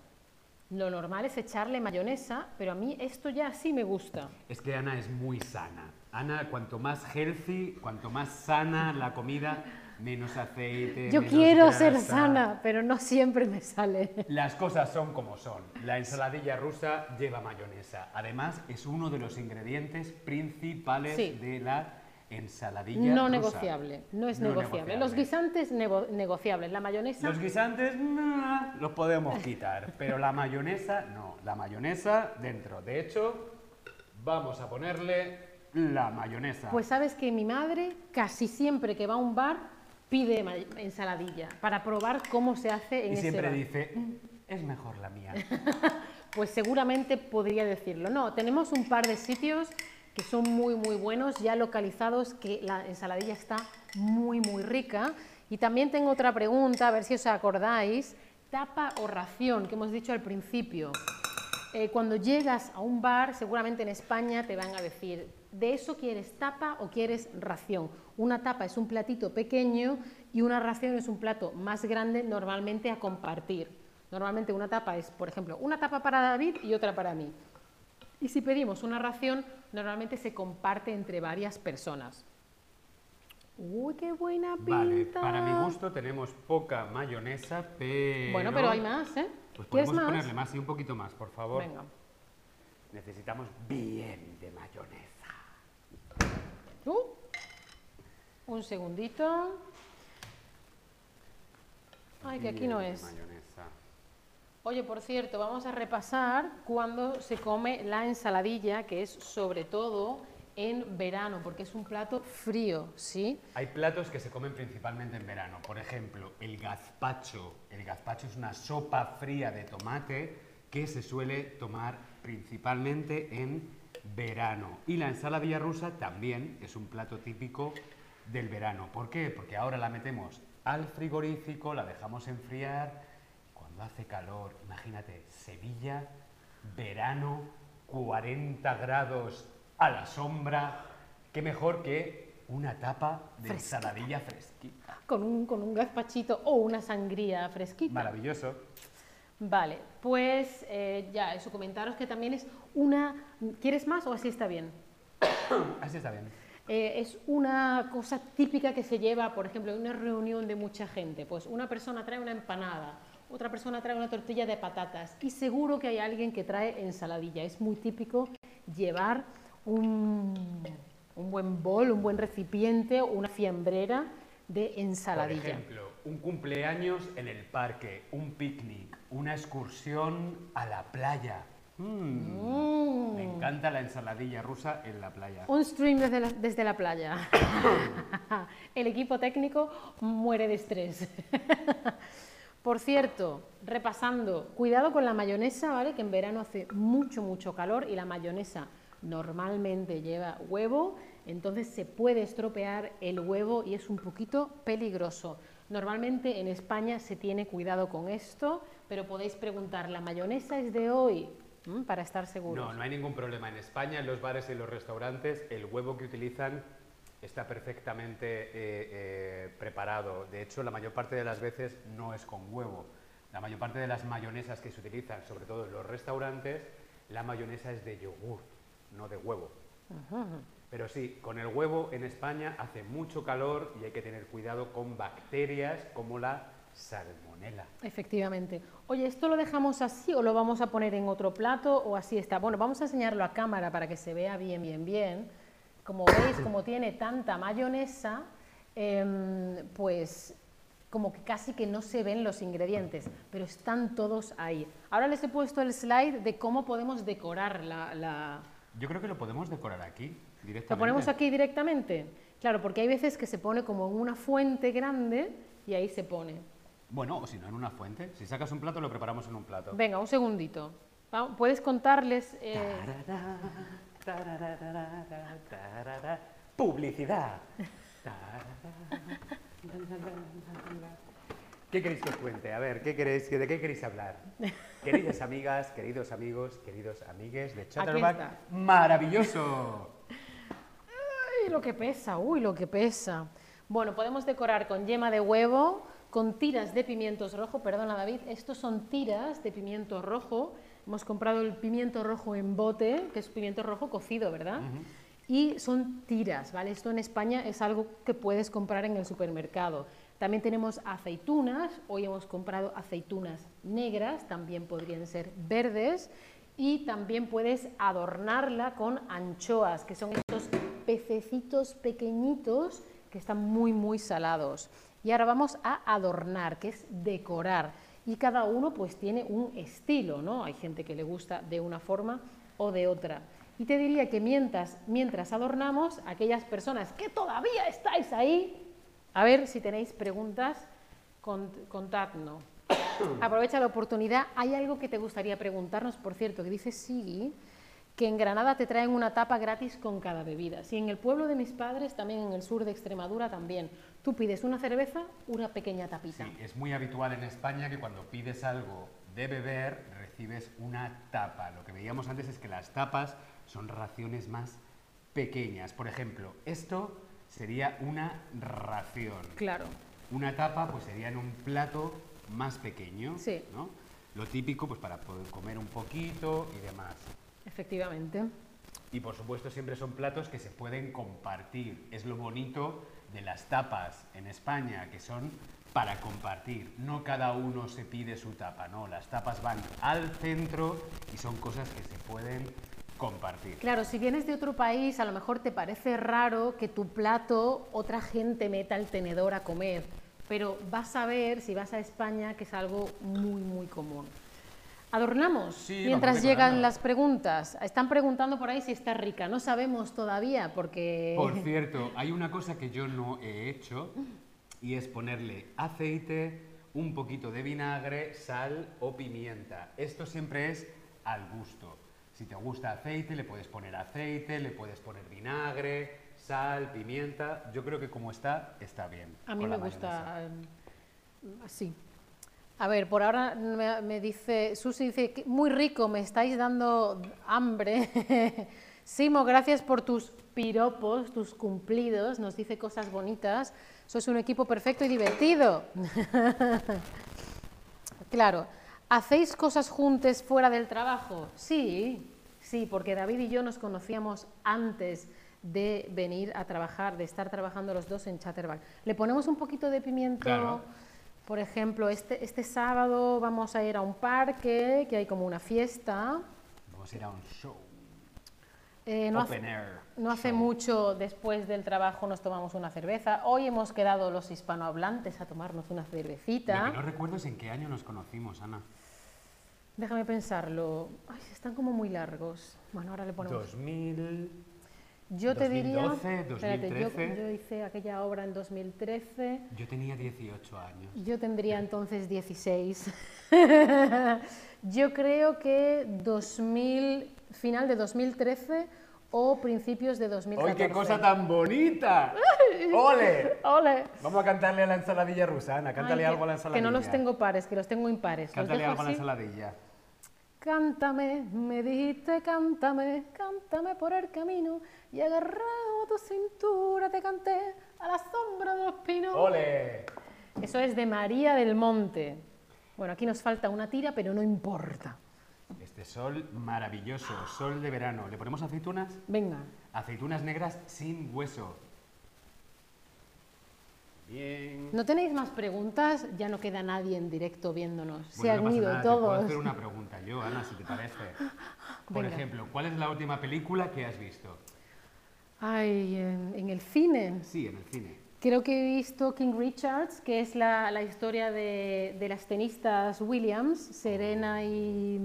Lo normal es echarle mayonesa, pero a mí esto ya sí me gusta. Es que Ana es muy sana. Ana, cuanto más healthy, cuanto más sana la comida, menos aceite. Yo menos quiero ser sana, pero no siempre me sale. Las cosas son como son. La ensaladilla rusa lleva mayonesa. Además, es uno de los ingredientes principales Sí. de la ensaladilla No rusa. negociable, no es No negociable. Los guisantes nego- negociables, la mayonesa Los guisantes nah, los podemos quitar, pero la mayonesa no. La mayonesa dentro. De hecho, vamos a ponerle la mayonesa. Pues sabes que mi madre casi siempre que va a un bar pide ensaladilla para probar cómo se hace en y ese siempre bar. dice, "Mm, es mejor la mía. [LAUGHS] Pues seguramente podría decirlo. No, tenemos un par de sitios que son muy muy buenos, ya localizados, que la ensaladilla está muy muy rica. Y también tengo otra pregunta, a ver si os acordáis, tapa o ración, que hemos dicho al principio. Eh, cuando llegas a un bar, seguramente en España te van a decir, ¿de eso quieres tapa o quieres ración? Una tapa es un platito pequeño y una ración es un plato más grande, normalmente a compartir. Normalmente una tapa es, por ejemplo, una tapa para David y otra para mí. Y si pedimos una ración, normalmente se comparte entre varias personas. Uy, qué buena pinta. Vale, para mi gusto tenemos poca mayonesa, pero... Bueno, pero hay más, ¿eh? Pues ¿Quieres podemos más? ponerle más y un poquito más, por favor. Venga. Necesitamos bien de mayonesa. Uh, un segundito. Ay, que aquí no es. mayonesa. Oye, por cierto, vamos a repasar cuando se come la ensaladilla, que es sobre todo en verano, porque es un plato frío, ¿sí? Hay platos que se comen principalmente en verano. Por ejemplo, el gazpacho. El gazpacho es una sopa fría de tomate que se suele tomar principalmente en verano. Y la ensaladilla rusa también es un plato típico del verano. ¿Por qué? Porque ahora la metemos al frigorífico, la dejamos enfriar. Cuando hace calor, imagínate, Sevilla, verano, 40 grados a la sombra. ¿Qué mejor que una tapa de Fresquita. ensaladilla fresquita? Con un, con un gazpachito o una sangría fresquita. Maravilloso. Vale, pues eh, ya, eso comentaros que también es una... ¿Quieres más o así está bien? [COUGHS] Así está bien. Eh, es una cosa típica que se lleva, por ejemplo, en una reunión de mucha gente. Pues una persona trae una empanada, otra persona trae una tortilla de patatas y seguro que hay alguien que trae ensaladilla. Es muy típico llevar un, un buen bol, un buen recipiente una fiambrera de Por ensaladilla. ejemplo, un cumpleaños en el parque, un picnic, una excursión a la playa. Mm, Me encanta la ensaladilla rusa en la playa. Un stream desde la, desde la playa. [COUGHS] El equipo técnico muere de estrés. [LAUGHS] Por cierto, repasando, cuidado con la mayonesa, ¿vale? Que en verano hace mucho, mucho calor y la mayonesa normalmente lleva huevo, entonces se puede estropear el huevo y es un poquito peligroso. Normalmente en España se tiene cuidado con esto, pero podéis preguntar, ¿la mayonesa es de hoy? ¿Mm? Para estar seguros. No, no hay ningún problema. En España, en los bares y en los restaurantes, el huevo que utilizan está perfectamente eh, eh, preparado. De hecho, la mayor parte de las veces no es con huevo. La mayor parte de las mayonesas que se utilizan, sobre todo en los restaurantes, la mayonesa es de yogur, no de huevo. Pero sí, con el huevo en España hace mucho calor y hay que tener cuidado con bacterias como la salmonela. Efectivamente. Oye, ¿esto lo dejamos así o lo vamos a poner en otro plato o así está? Bueno, vamos a enseñarlo a cámara para que se vea bien, bien, bien. Como veis, como tiene tanta mayonesa, em, pues como que casi que no se ven los ingredientes, pero están todos ahí. Ahora les he puesto el slide de cómo podemos decorar la... la- Yo creo que lo podemos decorar aquí directamente. ¿Lo ponemos aquí directamente? Claro, porque hay veces que se pone como en una fuente grande y ahí se pone. Bueno, o si no, en una fuente. Si sacas un plato, lo preparamos en un plato. Venga, un segundito. ¿Puedes contarles? eh, Tararara, tararara, tararara. Publicidad. [LAUGHS] ¿Qué queréis que os cuente? A ver, ¿qué queréis, ¿de qué queréis hablar? [LAUGHS] Queridas amigas, queridos amigos, queridos amigues de Chatterback. ¡Maravilloso! Uy, lo que pesa, uy, lo que pesa. Bueno, podemos decorar con yema de huevo, con tiras de pimientos rojo, perdona David, estos son tiras de pimiento rojo. Hemos comprado el pimiento rojo en bote, que es pimiento rojo cocido, ¿verdad? Y son tiras, ¿vale? Esto en España es algo que puedes comprar en el supermercado. También tenemos aceitunas, hoy hemos comprado aceitunas negras, también podrían ser verdes, y también puedes adornarla con anchoas, que son estos pececitos pequeñitos que están muy, muy salados. Y ahora vamos a adornar, que es decorar. Y cada uno pues tiene un estilo, ¿no? Hay gente que le gusta de una forma o de otra. Y te diría que mientras, mientras adornamos, aquellas personas que todavía estáis ahí, a ver si tenéis preguntas, cont- contadnos. [COUGHS] Aprovecha la oportunidad. ¿Hay algo que te gustaría preguntarnos? Por cierto, que dice Sigui que en Granada te traen una tapa gratis con cada bebida. Si en el pueblo de mis padres, también en el sur de Extremadura, también. Tú pides una cerveza, una pequeña tapita. Sí, es muy habitual en España que cuando pides algo de beber recibes una tapa. Lo que veíamos antes es que las tapas son raciones más pequeñas. Por ejemplo, esto sería una ración. Claro. Una tapa pues sería en un plato más pequeño, Sí. ¿no? Lo típico pues para poder comer un poquito y demás. Efectivamente. Y por supuesto siempre son platos que se pueden compartir. Es lo bonito de las tapas en España, que son para compartir. No cada uno se pide su tapa, no. Las tapas van al centro y son cosas que se pueden compartir. Claro, si vienes de otro país, a lo mejor te parece raro que tu plato otra gente meta el tenedor a comer, pero vas a ver, si vas a España, que es algo muy, muy común. Adornamos Sí, mientras llegan las preguntas. Están preguntando por ahí si está rica. No sabemos todavía porque... Por [LAUGHS] cierto, hay una cosa que yo no he hecho y es ponerle aceite, un poquito de vinagre, sal o pimienta. Esto siempre es al gusto. Si te gusta aceite, le puedes poner aceite, le puedes poner vinagre, sal, pimienta. Yo creo que como está, está bien. A mí me gusta eh, así. A ver, por ahora me, me dice, Susi dice, que muy rico, me estáis dando hambre. [LAUGHS] Simo, gracias por tus piropos, tus cumplidos, nos dice cosas bonitas. Sois un equipo perfecto y divertido. [LAUGHS] claro, ¿hacéis cosas juntos fuera del trabajo? Sí, sí, porque David y yo nos conocíamos antes de venir a trabajar, de estar trabajando los dos en Chatterback. Le ponemos un poquito de pimiento. Claro. Por ejemplo, este, este sábado vamos a ir a un parque, que hay como una fiesta. Vamos a ir a un show. Eh, no, Open hace, air no hace show. mucho después del trabajo nos tomamos una cerveza. Hoy hemos quedado los hispanohablantes a tomarnos una Lo cervecita. que no recuerdo es en qué año nos conocimos, Ana. Déjame pensarlo. Ay, están como muy largos. Bueno, ahora le ponemos. 2000... yo te diría. 2012, espérate, yo- 2013. yo hice aquella obra en 2013. Yo tenía 18 años. Yo tendría entonces 16. [LAUGHS] Yo creo que 2000, final de 2013 o principios de 2014. ¡Ay, qué cosa tan bonita! ¡Ole! ¡Ole! Vamos a cantarle a la ensaladilla rusa, Ana. Cántale Ay, algo a la ensaladilla. que no los tengo pares, que los tengo impares. Cántale algo a la así. ensaladilla. Cántame, me dijiste cántame, cántame por el camino y agarrado a tu cintura te canté a la sombra de los pinos. ¡Ole! Eso es de María del Monte. Bueno, aquí nos falta una tira, pero no importa. Sol maravilloso, sol de verano. ¿Le ponemos aceitunas? Venga. Aceitunas negras sin hueso. Bien. ¿No tenéis más preguntas? Ya no queda nadie en directo viéndonos. Se han no pasa ido nada, te puedo todos. hacer una pregunta yo, Ana, si te parece. [LAUGHS] Por Venga. ejemplo, ¿cuál es la última película que has visto? Ay, en, en el cine. Sí, en el cine. Creo que he visto King Richards, que es la, la historia de, de las tenistas Williams, Serena y.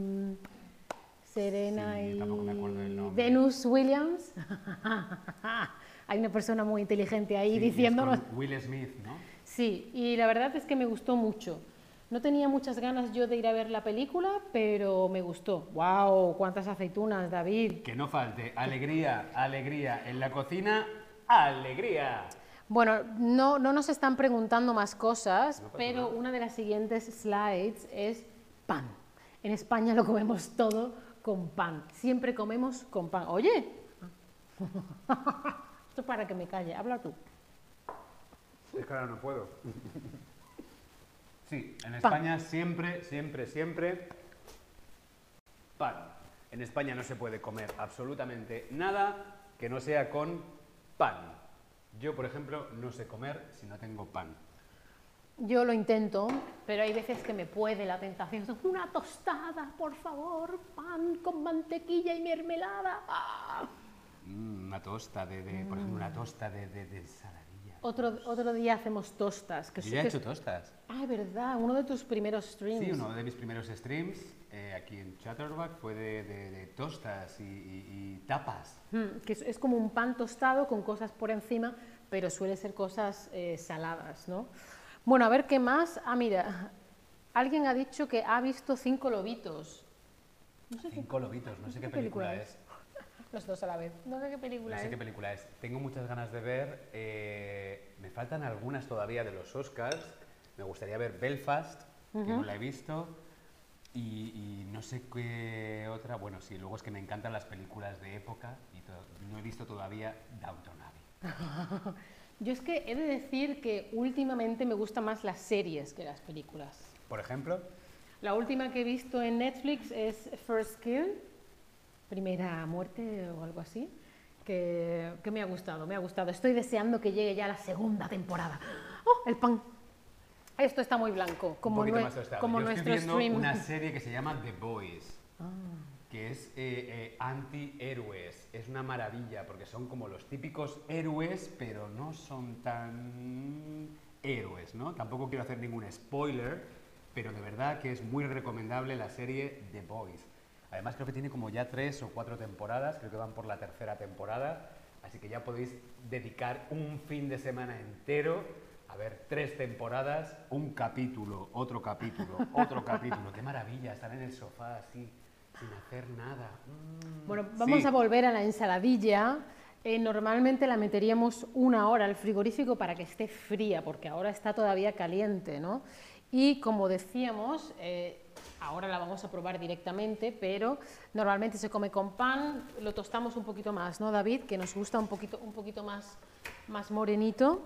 Serena Sí, y. tampoco me acuerdo del nombre. Venus Williams. [LAUGHS] Hay una persona muy inteligente ahí Sí, diciéndonos. Will Smith, ¿no? Sí, y la verdad es que me gustó mucho. No tenía muchas ganas yo de ir a ver la película, pero me gustó. ¡Wow! ¡Cuántas aceitunas, David! Que no falte alegría, alegría en la cocina, alegría. Bueno, no, no nos están preguntando más cosas, No pero nada. una de las siguientes slides es pan. En España lo comemos todo con pan. Siempre comemos con pan. Oye, [LAUGHS] esto es para que me calle. Habla tú. Es que ahora no puedo. Sí, en Pan. España siempre, siempre, siempre pan. En España no se puede comer absolutamente nada que no sea con pan. Yo, por ejemplo, no sé comer si no tengo pan. Yo lo intento, pero hay veces que me puede la tentación. Una tostada, por favor, pan con mantequilla y mermelada. ¡Ah! Mm, una tosta de, de- por ejemplo, una tosta de, de, de ensaladilla. Otro, otro día hacemos tostas. Que Yo sí ya he hecho es- tostas. Ah, verdad, uno de tus primeros streams. Sí, uno de mis primeros streams eh, aquí en Chatterback fue de, de- de tostas y, y- y tapas. Mm, que es, es como un pan tostado con cosas por encima, pero suele ser cosas eh, saladas, ¿no? Bueno, a ver qué más. Ah, mira, alguien ha dicho que ha visto cinco lobitos. Cinco lobitos, no sé qué ¿Qué película película es? es. [LAUGHS] Los dos a la vez. No sé qué película No sé es. qué película es. Tengo muchas ganas de ver. eh, me faltan algunas todavía de los Oscars. Me gustaría ver Belfast, que no la he visto. Y, y no sé qué otra. Bueno, sí, luego es que me encantan las películas de época y no he visto todavía Downton Abbey. [LAUGHS] Yo es que he de decir que últimamente me gustan más las series que las películas. Por ejemplo, La última que he visto en Netflix es First Kill, Primera Muerte o algo así, que, que me ha gustado, me ha gustado. Estoy deseando que llegue ya la segunda temporada. ¡Oh, el pan! Esto está muy blanco, como, un nue- más como Yo nuestro estoy viendo stream. una serie que se llama The Boys, Ah. Que es eh, eh, anti-héroes. Es una maravilla porque son como los típicos héroes, pero no son tan héroes, ¿no? Tampoco quiero hacer ningún spoiler, pero de verdad que es muy recomendable la serie The Boys. Además creo que tiene como ya tres o cuatro temporadas, creo que van por la tercera temporada, así que ya podéis dedicar un fin de semana entero a ver tres temporadas, un capítulo, otro capítulo, otro capítulo. [LAUGHS] Qué maravilla, estar en el sofá así, sin hacer nada. Mm, Bueno, vamos sí. a volver a la ensaladilla. Eh, normalmente la meteríamos una hora al frigorífico para que esté fría, porque ahora está todavía caliente, ¿no? Y como decíamos, eh, ahora la vamos a probar directamente, pero normalmente se come con pan, lo tostamos un poquito más, ¿no, David? Que nos gusta un poquito, un poquito más, más morenito.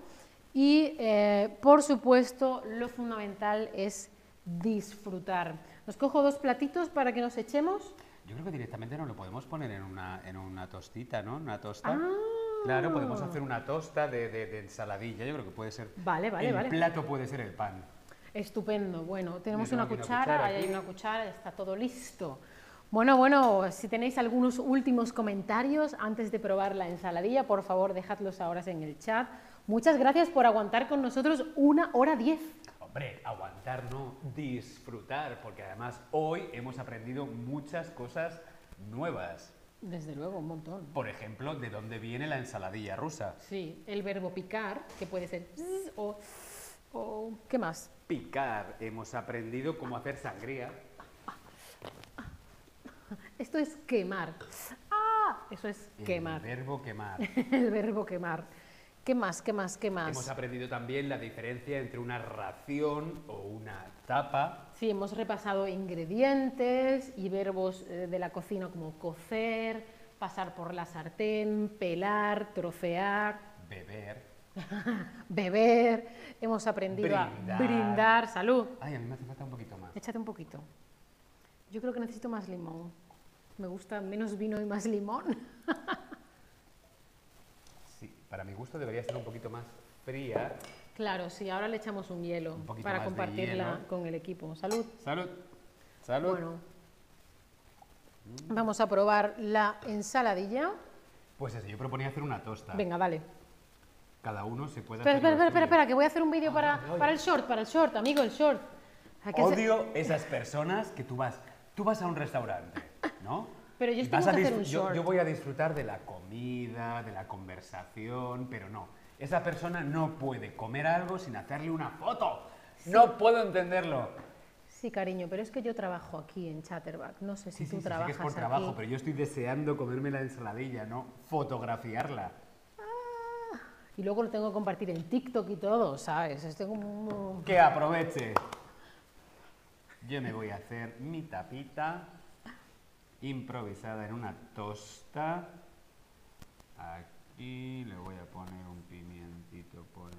Y, eh, por supuesto, lo fundamental es disfrutar. Nos cojo dos platitos para que nos echemos. Yo creo que directamente nos lo podemos poner en una, en una tostita, ¿no? Una tosta. Ah. Claro, podemos hacer una tosta de, de- de ensaladilla. Yo creo que puede ser. Vale, vale, el vale. plato puede ser el pan. Estupendo. Bueno, tenemos una una cuchara, ahí hay una cuchara, está todo listo. Bueno, bueno, si tenéis algunos últimos comentarios antes de probar la ensaladilla, por favor, dejadlos ahora en el chat. Muchas gracias por aguantar con nosotros una hora diez. Hombre, aguantar, no disfrutar, porque además hoy hemos aprendido muchas cosas nuevas. Desde luego, un montón. Por ejemplo, de dónde viene la ensaladilla rusa. Sí, el verbo picar, que puede ser zzz o, o ¿qué más? Picar, hemos aprendido cómo hacer sangría. Esto es quemar. Ah, eso es El quemar. verbo quemar. [LAUGHS] El verbo quemar. ¿Qué más? ¿Qué más? ¿Qué más? Hemos aprendido también la diferencia entre una ración o una tapa. Sí, hemos repasado ingredientes y verbos eh, de la cocina como cocer, pasar por la sartén, pelar, trocear, Beber. [LAUGHS] beber. Hemos aprendido a Brindar. brindar. Salud. Ay, a mí me hace falta un poquito más. Échate un poquito. Yo creo que necesito más limón. Me gusta menos vino y más limón. [LAUGHS] Para mi gusto debería ser un poquito más fría. Claro, sí, ahora le echamos un hielo Un para compartirla con el equipo. Salud. Salud. Salud. Bueno, vamos a probar la ensaladilla. Pues eso, yo proponía hacer una tosta. Venga, dale. Cada uno se puede Espera, hacer espera, espera, espera, que voy a hacer un vídeo para, ay, ay. para el short, para el short, amigo, el short. Odio esas personas que tú vas, tú vas a un restaurante, ¿no? [LAUGHS] Pero yo tengo que hacer un yo, short. yo voy a disfrutar de la comida, de la conversación, pero no. Esa persona no puede comer algo sin hacerle una foto. No puedo entenderlo. Sí, cariño, pero es que yo trabajo aquí en Chatterback. No sé si Sí, sí, tú sí, sé que trabajas es por aquí. trabajo, pero yo estoy deseando comerme la ensaladilla, no fotografiarla. Y luego lo tengo que compartir en TikTok y todo, ¿sabes? Es como... Que aproveche. Yo me voy a hacer mi tapita improvisada en una tosta. Aquí le voy a poner un pimientito por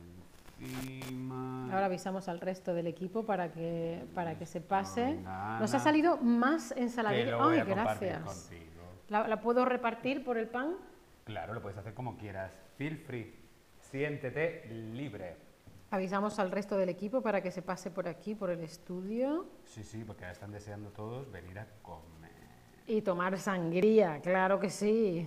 encima. Ahora avisamos al resto del equipo para que, para que se pase. Nos ha salido más ensaladilla. Ay, gracias. contigo. ¿La, la puedo repartir por el pan? Claro, lo puedes hacer como quieras. Feel free. Siéntete libre. Avisamos al resto del equipo para que se pase por aquí, por el estudio. Sí, sí, porque ahora están deseando todos venir a comer. Y tomar sangría, claro que sí.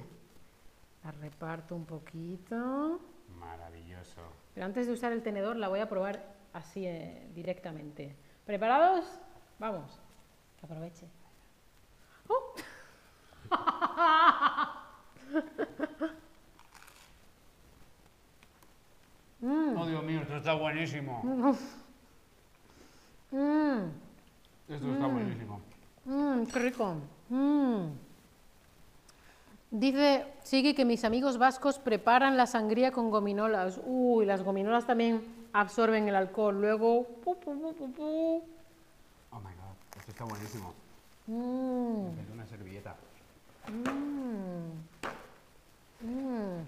La reparto un poquito. Maravilloso. Pero antes de usar el tenedor la voy a probar así eh, directamente. ¿Preparados? Vamos. Que aproveche. ¡Oh! [LAUGHS] Oh, Dios mío, esto está buenísimo. [LAUGHS] Mm, Esto está buenísimo. mm, qué rico. Mm. Sigui que mis amigos vascos preparan la sangría con gominolas. Uy, las gominolas también absorben el alcohol. Luego... pu, pu, pu, pu, pu. Oh my god, esto está buenísimo. Mm, Me una servilleta. mm, mm.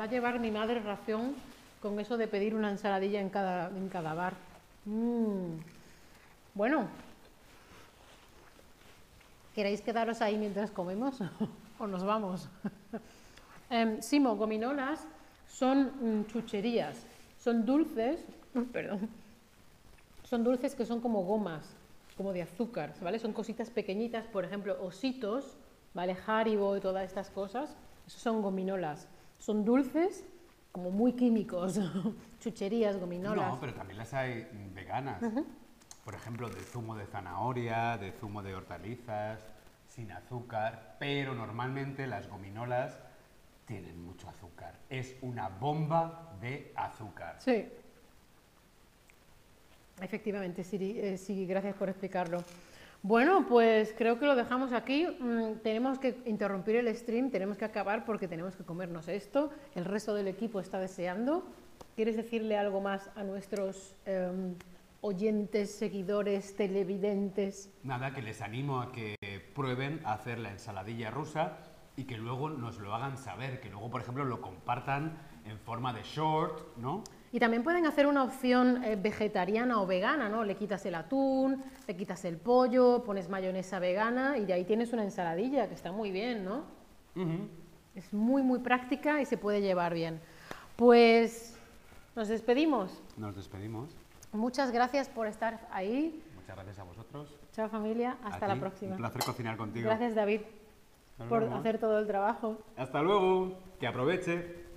Va a llevar mi madre ración con eso de pedir una ensaladilla en cada, en cada bar. Mm. Bueno, ¿queréis quedaros ahí mientras comemos? [LAUGHS] o nos vamos. [LAUGHS] Em, Simo, gominolas son mm, chucherías, son dulces, perdón, son dulces que son como gomas, como de azúcar, ¿vale? Son cositas pequeñitas, por ejemplo, ositos, ¿vale? Haribo y todas estas cosas, esos son gominolas. Son dulces como muy químicos, [LAUGHS] chucherías, gominolas. No, pero también las hay veganas. Por ejemplo, de zumo de zanahoria, de zumo de hortalizas, sin azúcar, pero normalmente las gominolas tienen mucho azúcar. Es una bomba de azúcar. Sí. Efectivamente, Siri, eh, sí, gracias por explicarlo. Bueno, pues creo que lo dejamos aquí. Mm, tenemos que interrumpir el stream, tenemos que acabar porque tenemos que comernos esto. El resto del equipo está deseando. ¿Quieres decirle algo más a nuestros em, oyentes, seguidores, televidentes? Nada, que les animo a que prueben a hacer la ensaladilla rusa y que luego nos lo hagan saber, que luego, por ejemplo, lo compartan en forma de short, ¿no? Y también pueden hacer una opción eh, vegetariana o vegana, ¿no? Le quitas el atún, le quitas el pollo, pones mayonesa vegana y de ahí tienes una ensaladilla que está muy bien, ¿no? Es muy, muy práctica y se puede llevar bien. Pues nos despedimos. Nos despedimos. Muchas gracias por estar ahí. Muchas gracias a vosotros. Chao familia, hasta la próxima. Un placer cocinar contigo. Gracias David por hacer todo el trabajo. Hasta luego. Que aproveche.